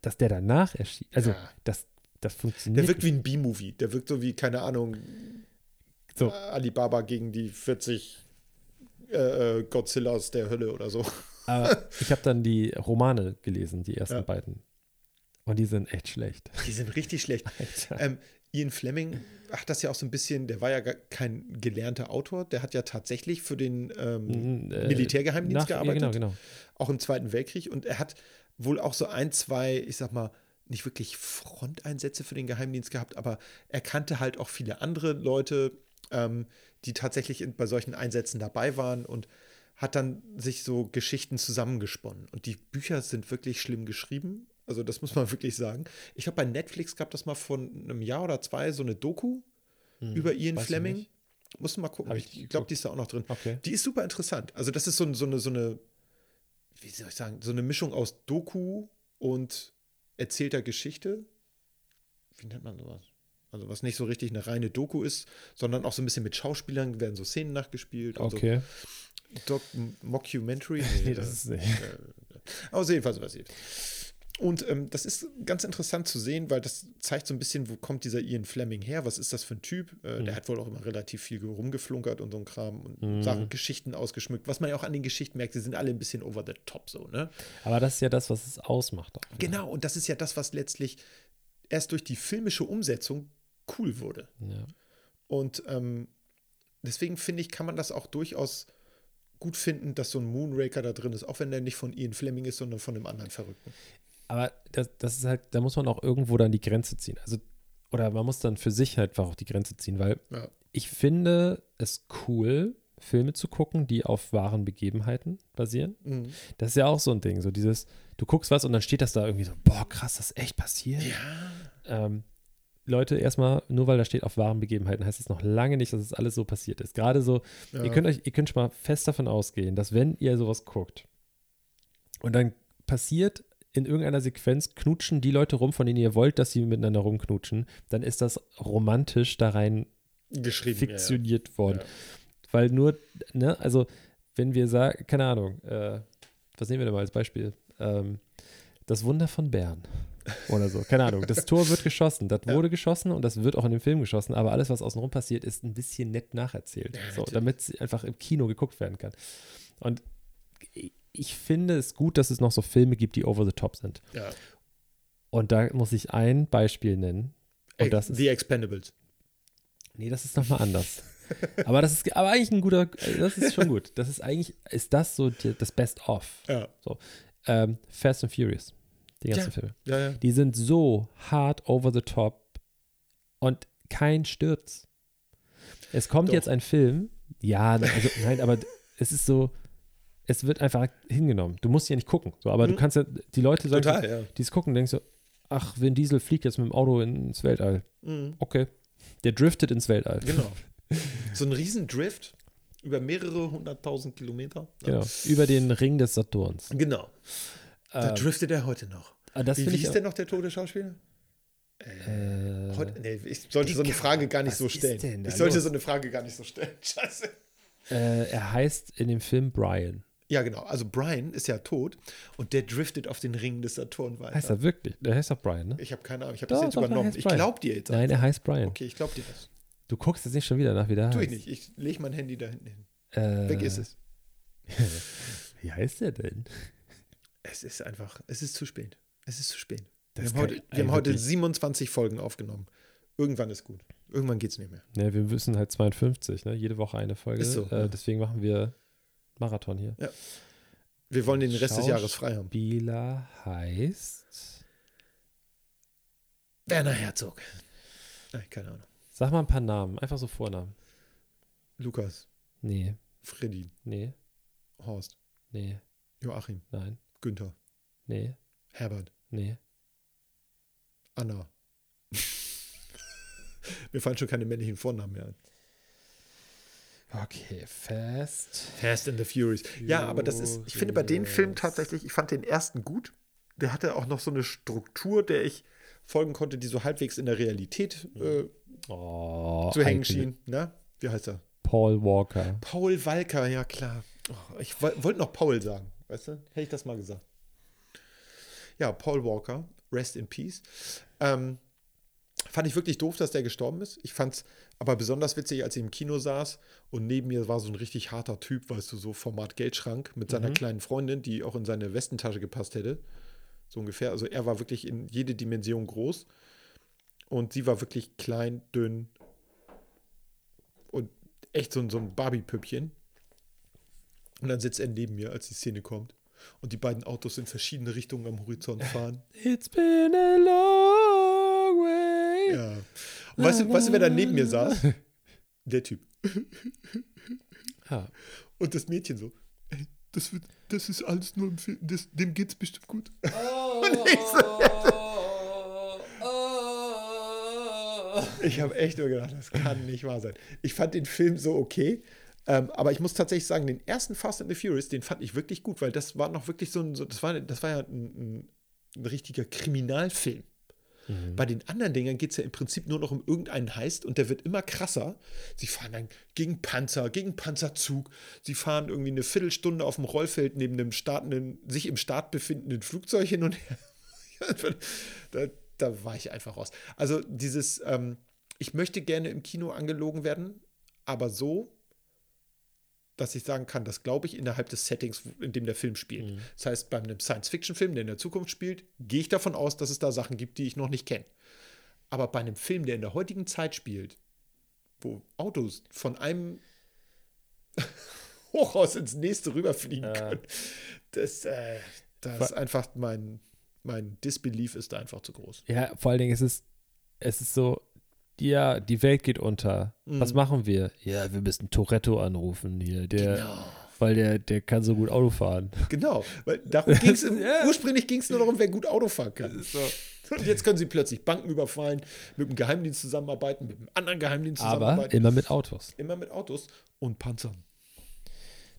dass der danach erschien. Also, Ja. das, das funktioniert Der wirkt wie ein B-Movie. Der wirkt so wie, keine Ahnung, So. Alibaba gegen die 40 äh, äh, Godzillas der Hölle oder so. Aber ich habe dann die Romane gelesen, die ersten Ja. beiden. Und die sind echt schlecht. Die sind richtig schlecht. Ähm, Ian Fleming hat das ja auch so ein bisschen, der war ja kein gelernter Autor, der hat ja tatsächlich für den ähm, Äh, Militärgeheimdienst nach- ja, gearbeitet. genau, genau. auch im Zweiten Weltkrieg. Und er hat wohl auch so ein, zwei, ich sag mal, nicht wirklich Fronteinsätze für den Geheimdienst gehabt, aber er kannte halt auch viele andere Leute, ähm, die tatsächlich in, bei solchen Einsätzen dabei waren und hat dann sich so Geschichten zusammengesponnen. Und die Bücher sind wirklich schlimm geschrieben. Also, das muss man wirklich sagen. Ich glaube, bei Netflix gab das mal vor einem Jahr oder zwei so eine Doku über Ian Hm, weiß ich Fleming. du mal gucken. Hab ich Ich, glaube, die ist da auch noch drin. Okay. Die ist super interessant. Also, das ist so, so, eine, so eine, wie soll ich sagen, so eine Mischung aus Doku und erzählter Geschichte. Wie nennt man sowas? Also, was nicht so richtig eine reine Doku ist, sondern auch so ein bisschen mit Schauspielern werden so Szenen nachgespielt. Okay. So. Doc Mockumentary. Nee, das ist nicht. Aber jedenfalls was ich. Und ähm, das ist ganz interessant zu sehen, weil das zeigt so ein bisschen, wo kommt dieser Ian Fleming her? Was ist das für ein Typ? Äh, Mhm. Der hat wohl auch immer relativ viel rumgeflunkert und so ein Kram und Sachen, Geschichten ausgeschmückt. Was man ja auch an den Geschichten merkt, die sind alle ein bisschen over the top so, ne? Aber das ist ja das, was es ausmacht. auch. Genau, und das ist ja das, was letztlich erst durch die filmische Umsetzung cool wurde. Ja. Und ähm, deswegen finde ich, kann man das auch durchaus gut finden, dass so ein Moonraker da drin ist, auch wenn der nicht von Ian Fleming ist, sondern von einem anderen Verrückten. Aber das, das ist halt, da muss man auch irgendwo dann die Grenze ziehen. Also, oder man muss dann für sich halt einfach auch die Grenze ziehen, weil Ja. ich finde es cool, Filme zu gucken, die auf wahren Begebenheiten basieren. Mhm. Das ist ja auch so ein Ding, so dieses, du guckst was und dann steht das da irgendwie so, boah, krass, das ist echt passiert. Ähm, Leute, erstmal, nur weil da steht auf wahren Begebenheiten, heißt es noch lange nicht, dass es alles so passiert ist. Gerade so, Ja. ihr könnt euch, ihr könnt schon mal fest davon ausgehen, dass wenn ihr sowas guckt und dann passiert in irgendeiner Sequenz, knutschen die Leute rum, von denen ihr wollt, dass sie miteinander rumknutschen, dann ist das romantisch da rein geschrieben. fiktioniert worden. Ja. Weil nur, ne, also wenn wir sagen, keine Ahnung, äh, was nehmen wir denn mal als Beispiel? Ähm, das Wunder von Bern oder so, keine Ahnung. Das Tor wird geschossen, das Ja. wurde geschossen und das wird auch in dem Film geschossen, aber alles, was außenrum passiert, ist ein bisschen nett nacherzählt, Ja, so, damit es einfach im Kino geguckt werden kann. Und ich finde es gut, dass es noch so Filme gibt, die over the top sind. Ja. Und da muss ich ein Beispiel nennen. Und das ist The Expendables. Nee, das ist nochmal anders. aber das ist aber eigentlich ein guter, das ist schon gut. Das ist eigentlich, ist das so die, das Best-of. Ja. Ähm, Fast and Furious, die ganzen Ja. Filme. Ja, ja. Die sind so hart over the top und kein Sturz. Es kommt Doch. jetzt ein Film, ja, also, nein, aber es ist so, es wird einfach hingenommen. Du musst ja nicht gucken, so, aber du Mhm. kannst ja, die Leute sagen, Total, ja. die es gucken, denkst so, ach, Vin Diesel fliegt jetzt mit dem Auto ins Weltall. Mhm. Okay. Der driftet ins Weltall. Genau. So ein Riesendrift über mehrere hunderttausend Kilometer. Ja. Genau. Über den Ring des Saturns. Genau. Da Ähm, driftet er heute noch. ah, das Wie, finde wie ich. ist denn noch der tote Schauspieler? äh, Heute, nee, ich sollte so eine Frage gar nicht so stellen. Ich sollte los? so eine Frage gar nicht so stellen. Scheiße. äh, er heißt in dem Film Brian. Ja, genau. Also Brian ist ja tot und der driftet auf den Ring des Saturn weiter. Heißt er wirklich? Der heißt doch Brian, ne? Ich habe keine Ahnung. Ich habe das jetzt doch, er übernommen. Ich Brian. glaub dir jetzt. Nein, er heißt Brian. Okay, ich glaub dir das. Du guckst jetzt nicht schon wieder nach, wie der Tu heißt. ich nicht. Ich lege mein Handy da hinten hin. Äh, Weg ist es. Wie heißt der denn? Es ist einfach, es ist zu spät. Es ist zu spät. Das Wir haben, heute, wir haben heute wirklich. 27 Folgen aufgenommen. Irgendwann ist gut. Irgendwann geht's nicht mehr. Ne, wir wissen halt 52, ne? Jede Woche eine Folge. Ist so, äh, ja. Deswegen machen wir Marathon hier. Wir wollen den Rest des Jahres frei haben. Spieler heißt. Werner Herzog. Nein, keine Ahnung. Sag mal ein paar Namen, einfach so Vornamen. Lukas, Nee, Freddy, nee, Horst, nee, Joachim, nein, Günther, nee, Herbert, nee. Anna. Mir fallen schon keine männlichen Vornamen mehr ein. Okay, Fast. Fast and the Furious. Ja, aber das ist, ich finde bei den Filmen tatsächlich, ich fand den ersten gut. Der hatte auch noch so eine Struktur, der ich folgen konnte, die so halbwegs in der Realität äh, Oh, zu hängen schien. Na, wie heißt er? Paul Walker. Paul Walker, ja klar. Oh, ich woll- wollte noch Paul sagen, weißt du? Hätte ich das mal gesagt. Ja, Paul Walker, rest in peace. Ähm, Fand ich wirklich doof, dass der gestorben ist. Ich fand es aber besonders witzig, als ich im Kino saß und neben mir war so ein richtig harter Typ, weißt du, so Format Geldschrank mit seiner Mhm. kleinen Freundin, die auch in seine Westentasche gepasst hätte. So ungefähr. Also er war wirklich in jede Dimension groß. Und sie war wirklich klein, dünn und echt so, ein- so ein Barbie-Püppchen. Und dann sitzt er neben mir, als die Szene kommt. Und die beiden Autos in verschiedene Richtungen am Horizont fahren. It's been a long way. Ja. Und weißt du, weißt du, wer da neben mir saß? Der Typ. Ja. Und das Mädchen so. Ey, das, wird, das ist alles nur im Film. Das, dem geht's bestimmt gut. Ich habe echt nur gedacht, das kann nicht wahr sein. Ich fand den Film so okay. Ähm, aber ich muss tatsächlich sagen, den ersten Fast and the Furious, den fand ich wirklich gut, weil das war noch wirklich so ein, so, das war, das war ja ein, ein, ein richtiger Kriminalfilm. Bei den anderen Dingern geht es ja im Prinzip nur noch um irgendeinen Heist und der wird immer krasser. Sie fahren dann gegen Panzer, gegen Panzerzug. Sie fahren irgendwie eine Viertelstunde auf dem Rollfeld neben einem startenden, sich im Start befindenden Flugzeug hin und her. da, da war ich einfach raus. Also dieses, ähm, ich möchte gerne im Kino angelogen werden, aber so, dass ich sagen kann, das glaube ich innerhalb des Settings, in dem der Film spielt. Das heißt, bei einem Science-Fiction-Film, der in der Zukunft spielt, gehe ich davon aus, dass es da Sachen gibt, die ich noch nicht kenne. Aber bei einem Film, der in der heutigen Zeit spielt, wo Autos von einem Hochhaus ins nächste rüberfliegen können, das, äh, das ist einfach mein, mein Disbelief ist da einfach zu groß. Ja, vor allen Dingen ist es, es ist so, ja, die Welt geht unter. Was Mhm. machen wir? Ja, wir müssen Toretto anrufen hier, der, Genau. weil der, der kann so gut Auto fahren. Genau, weil darum ging es, Ja. ursprünglich ging es nur darum, wer gut Auto fahren kann. Und jetzt können sie plötzlich Banken überfallen, mit dem Geheimdienst zusammenarbeiten, mit einem anderen Geheimdienst Aber zusammenarbeiten. immer mit Autos. immer mit Autos und Panzern.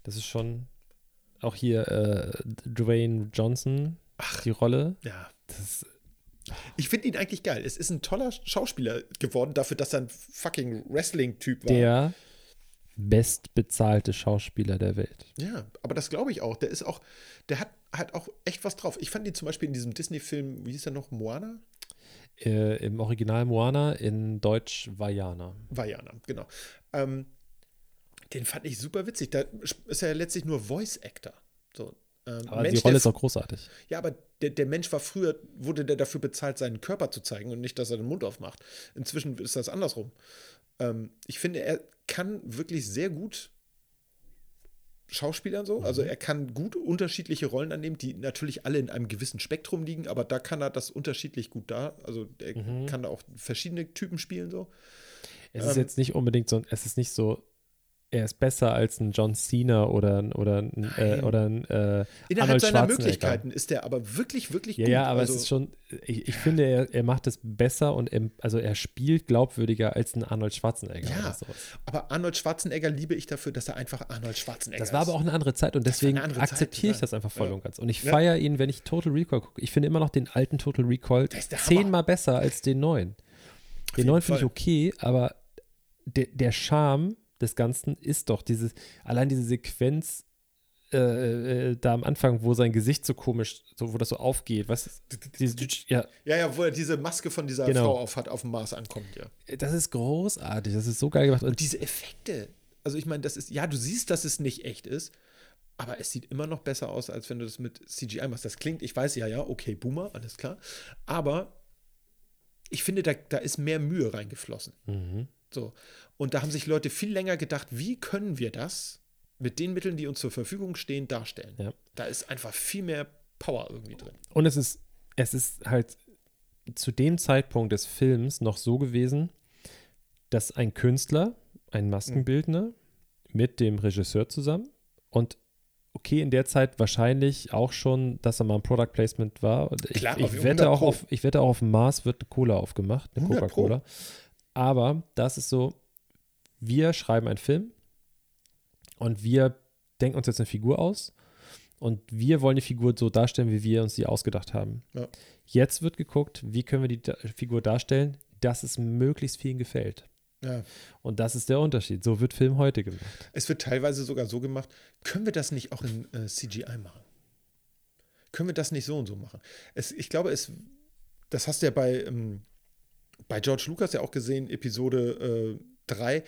Das ist schon auch hier äh, Dwayne Johnson, die Rolle. Ja. Das ist, Ich finde ihn eigentlich geil. Es ist ein toller Schauspieler geworden, dafür, dass er ein fucking Wrestling-Typ war. der bestbezahlte Schauspieler der Welt. Ja, aber das glaube ich auch. Der ist auch, der hat halt auch echt was drauf. Ich fand ihn zum Beispiel in diesem Disney-Film, wie hieß der noch, Moana? Äh, Im Original Moana, in Deutsch Vajana. Vajana, genau. Ähm, den fand ich super witzig. Da ist er ja letztlich nur Voice-Actor. So, ähm, Aber Mensch, die Rolle ist auch großartig. Ja, aber der, der Mensch war früher, wurde der dafür bezahlt, seinen Körper zu zeigen und nicht, dass er den Mund aufmacht. Inzwischen ist das andersrum. Ähm, ich finde, er kann wirklich sehr gut Schauspielern so. Also er kann gut unterschiedliche Rollen annehmen, die natürlich alle in einem gewissen Spektrum liegen, aber da kann er das unterschiedlich gut da. Also er kann da auch verschiedene Typen spielen so. Es ist Ähm, jetzt nicht unbedingt so, es ist nicht so, er ist besser als ein John Cena oder ein, oder ein, äh, oder ein äh, Innerhalb seiner. Möglichkeiten ist er aber wirklich, wirklich Ja, gut. ja, aber also, es ist schon, ich, ich finde, er, er macht es besser und er, also er spielt glaubwürdiger als ein Arnold Schwarzenegger Ja, aber Arnold Schwarzenegger liebe ich dafür, dass er einfach Arnold Schwarzenegger Das war ist. aber auch eine andere Zeit und deswegen akzeptiere ich das einfach voll Ja. und ganz. Und ich Ja. feiere ihn, wenn ich Total Recall gucke. Ich finde immer noch den alten Total Recall ist zehnmal besser als den neuen. Den neuen finde ich okay, aber der, der Charme des Ganzen ist doch dieses, allein diese Sequenz äh, äh, da am Anfang, wo sein Gesicht so komisch, so, wo das so aufgeht, was diese, ja, Ja, ja, wo er diese Maske von dieser Genau. Frau auf hat, auf dem Mars ankommt, ja. das ist großartig, das ist so geil gemacht. Und Und diese Effekte, also ich meine, das ist, ja, du siehst, dass es nicht echt ist, aber es sieht immer noch besser aus, als wenn du das mit CGI machst. Das klingt, ich weiß ja, ja, okay, Boomer, alles klar, aber ich finde, da, da ist mehr Mühe reingeflossen. Mhm. So. Und da haben sich Leute viel länger gedacht, wie können wir das mit den Mitteln, die uns zur Verfügung stehen, darstellen. Ja. Da ist einfach viel mehr Power irgendwie drin. Und es ist, es ist halt zu dem Zeitpunkt des Films noch so gewesen, dass ein Künstler, ein Maskenbildner, mit dem Regisseur zusammen und okay, in der Zeit wahrscheinlich auch schon, dass er mal ein Product Placement war. Ich, Klar, ich, 100 wette auch Pro. auf, ich wette auch auf dem Mars wird eine Cola aufgemacht, eine 100 Pro. Coca-Cola. Aber das ist so, wir schreiben einen Film und wir denken uns jetzt eine Figur aus und wir wollen die Figur so darstellen, wie wir uns die ausgedacht haben. Ja. Jetzt wird geguckt, wie können wir die da Figur darstellen, dass es möglichst vielen gefällt. Ja. Und das ist der Unterschied. So wird Film heute gemacht. Es wird teilweise sogar so gemacht, können wir das nicht auch in äh, CGI machen? Können wir das nicht so und so machen? Es, ich glaube, es, das hast du ja bei, ähm, bei George Lucas ja auch gesehen, Episode 3, äh,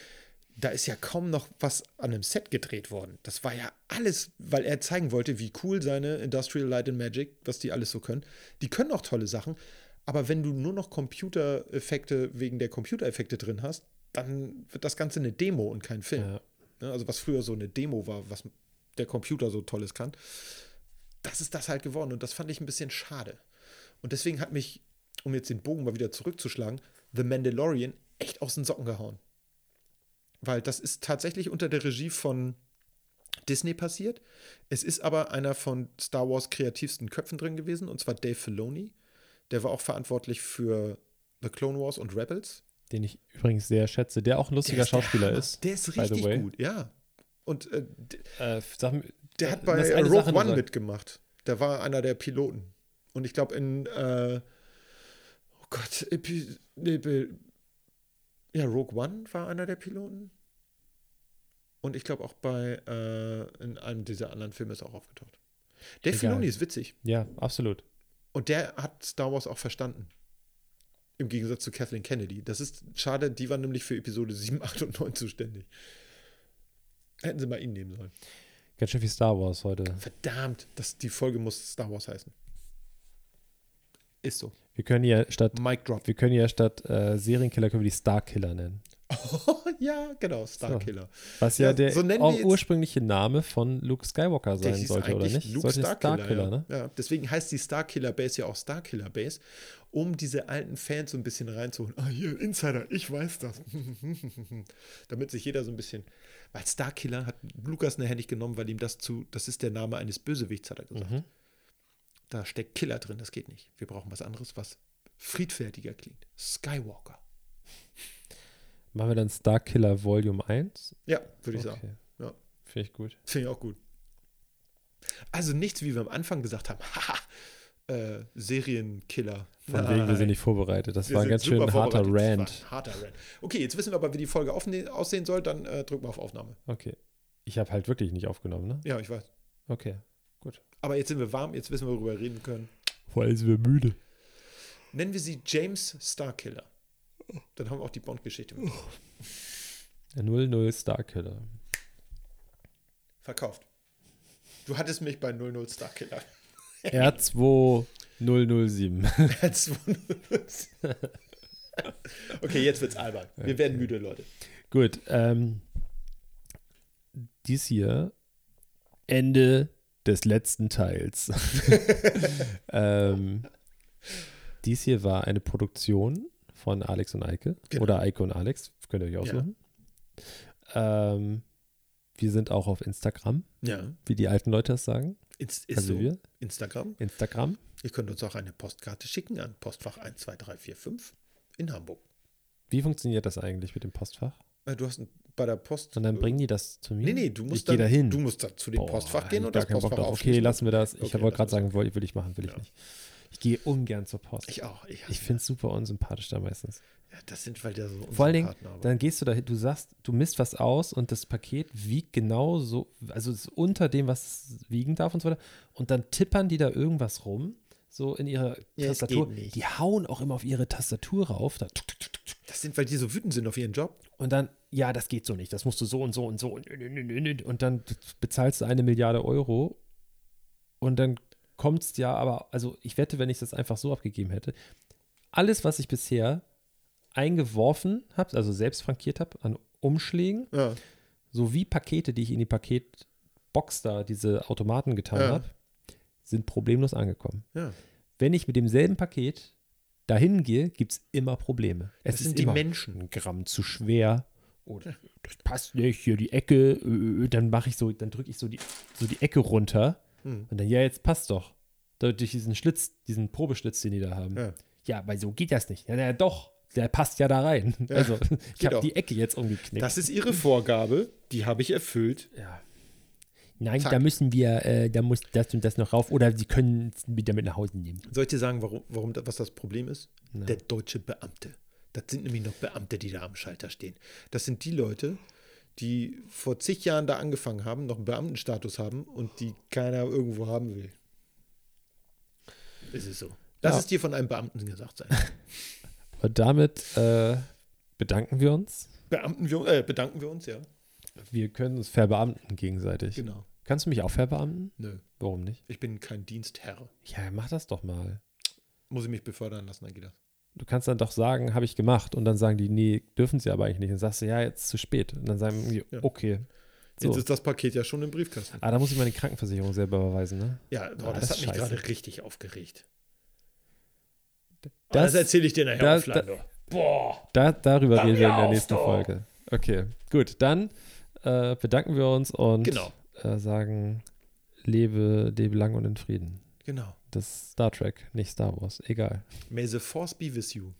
da ist ja kaum noch was an einem Set gedreht worden. Das war ja alles, weil er zeigen wollte, wie cool seine Industrial Light and Magic, was die alles so können. Die können auch tolle Sachen, aber wenn du nur noch Computereffekte wegen der Computereffekte drin hast, dann wird das Ganze eine Demo und kein Film. Ja. Ne, Also was früher so eine Demo war, was der Computer so tolles kann. Das ist das halt geworden und das fand ich ein bisschen schade. Und deswegen hat mich, um jetzt den Bogen mal wieder zurückzuschlagen, The Mandalorian echt aus den Socken gehauen. Weil das ist tatsächlich unter der Regie von Disney passiert. Es ist aber einer von Star Wars kreativsten Köpfen drin gewesen, und zwar Dave Filoni. Der war auch verantwortlich für The Clone Wars und Rebels. Den ich übrigens sehr schätze, der auch ein lustiger ist der Schauspieler Hammer. ist. Der ist richtig gut, ja. Und äh, Äh, sag, der hat lass bei Rogue Sache One mitgemacht. Der war einer der Piloten. Und ich glaube in, äh, oh Gott, Epi ja, Rogue One war einer der Piloten. Und ich glaube auch bei, äh, in einem dieser anderen Filme ist auch aufgetaucht. Dave Egal. Filoni ist witzig. Ja, absolut. Und der hat Star Wars auch verstanden. Im Gegensatz zu Kathleen Kennedy. Das ist schade, die war nämlich für Episode 7, 8 und 9 zuständig. Hätten sie mal ihn nehmen sollen. Ganz schön viel Star Wars heute. Verdammt, das, die Folge muss Star Wars heißen. Ist so. Wir können ja statt, Mic drop. wir können ja statt äh, Serienkiller können wir die Starkiller nennen. ja, genau, Starkiller. Was ja, Ja, der so ursprüngliche Name von Luke Skywalker sein sollte, oder nicht? Luke sollte Starkiller, ne? ja. ja. Deswegen heißt die Starkiller Base ja auch Starkiller Base, um diese alten Fans so ein bisschen reinzuholen. Ah, hier, Insider, ich weiß das. Damit sich jeder so ein bisschen. Weil Starkiller hat Lukas nachher nicht genommen, weil ihm das zu. Das ist der Name eines Bösewichts, hat er gesagt. Mhm. Da steckt Killer drin, das geht nicht. Wir brauchen was anderes, was friedfertiger klingt. Skywalker. Machen wir dann Starkiller Volume 1? Ja, würde ich sagen. Okay. Ja. Finde ich gut. Finde ich auch gut. Also nichts, wie wir am Anfang gesagt haben. Haha, äh, Serienkiller. Von wegen, wir sind nicht vorbereitet. Das Wir war ein ganz schön harter. Rant. Harter Rant. Okay, jetzt wissen wir aber, wie die Folge aussehen soll. Dann äh, drücken wir auf Aufnahme. Okay. Ich habe halt wirklich nicht aufgenommen, ne? Ja, ich weiß. Okay. Aber jetzt sind wir warm. Jetzt wissen wir, worüber wir reden können. Vor allem sind wir müde. Nennen wir sie James Starkiller. Dann haben wir auch die Bond-Geschichte mit. 00 Starkiller. verkauft. Du hattest mich bei 00 Starkiller. R2 007. okay, jetzt wird's albern. Wir werden müde, Leute. Gut. Ähm, dies hier Ende des letzten Teils. ähm, dies hier war eine Produktion von Alex und Eike. Genau. Oder Eike und Alex. Könnt ihr euch aussuchen. Ähm, wir sind auch auf Instagram, Ja, wie die alten Leute das sagen. ist, ist Also so. wir. Instagram. Instagram. Ihr könnt uns auch eine Postkarte schicken an Postfach 12345 in Hamburg. Wie funktioniert das eigentlich mit dem Postfach? Äh, Du hast ein- bei der Post. Und dann bringen die das zu mir? Nee, nee, du musst ich dann, dahin. Du musst dann zu dem Boah, Postfach gehen und ich das Postfach drauf. Okay, aufschließen. lassen wir das. Ich Okay, wollte gerade sagen, will, will ich machen, will ich Ja. nicht. Ich gehe ungern zur Post. Ich auch. Ich, Ich finde es super unsympathisch da meistens. ja, das sind, weil der so Vor allen Dingen, aber- dann gehst du dahin, du sagst, du misst was aus und das Paket wiegt genau so, also es ist unter dem, was es wiegen darf und so weiter. Und dann tippern die da irgendwas rum, so in ihrer Ja, Tastatur. Die hauen auch immer auf ihre Tastatur rauf. Da. Das sind, weil die so wütend sind auf ihren Job. und dann, ja, das geht so nicht. Das musst du so und so und so. Und, und dann bezahlst du eine Milliarde Euro und dann kommt es ja, aber, also ich wette, wenn ich das einfach so abgegeben hätte, alles, was ich bisher eingeworfen habe, also selbst frankiert habe an Umschlägen, Ja. sowie Pakete, die ich in die Paketbox da, diese Automaten getan Ja. habe, sind problemlos angekommen. ja. Wenn ich mit demselben Paket dahin gehe, gibt es immer Probleme. Es Das ist sind die Menschen. ein Gramm zu schwer oder das passt nicht, hier die Ecke, äh, dann mache ich so, dann drücke ich so die, so die Ecke runter Hm. und dann, ja, jetzt passt doch. Durch diesen Schlitz, diesen Probeschlitz, den die da haben. Ja. Ja, weil so geht das nicht. Ja, na, doch, der passt ja da rein. Ja, also, ich habe auch. die Ecke jetzt umgeknickt. Das ist ihre Vorgabe. Die habe ich erfüllt. Ja. Nein, Zack. da müssen wir, äh, da muss das und das noch rauf. Oder sie können es wieder mit nach Hause nehmen. Soll ich dir sagen, warum, warum was das Problem ist? Na. Der deutsche Beamte. Das sind nämlich noch Beamte, die da am Schalter stehen. Das sind die Leute, die vor zig Jahren da angefangen haben, noch einen Beamtenstatus haben und die keiner irgendwo haben will. Ist es so. Lass Ja. es dir von einem Beamten gesagt sein. Und damit äh, bedanken wir uns. Beamten wir, äh, bedanken wir uns, ja. Wir können uns verbeamten gegenseitig. Genau. Kannst du mich auch verbeamten? Nö, Warum nicht? ich bin kein Dienstherr. Ja, mach das doch mal. Muss ich mich befördern lassen, dann geht das. Du kannst dann doch sagen, habe ich gemacht. Und dann sagen die, nee, dürfen sie aber eigentlich nicht. Und sagst du, ja, jetzt zu spät. Und dann sagen die, Ja. okay. So. Jetzt ist das Paket ja schon im Briefkasten. Ah, da muss ich meine Krankenversicherung selber überweisen, ne? Ja, boah, Ah, das, das hat mich gerade richtig aufgeregt. Das, Das- erzähle ich dir nachher das- offline. nur. Boah. Da, darüber reden wir in der nächsten doch. Folge. Okay, gut. Dann äh, bedanken wir uns und Genau. äh, sagen, lebe, lebe lang und in Frieden. Genau. Das ist Star Trek, nicht Star Wars. Egal. May the force be with you.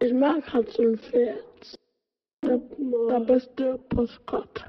Ich mag Hans und Pferd. Der, der beste Postkarte.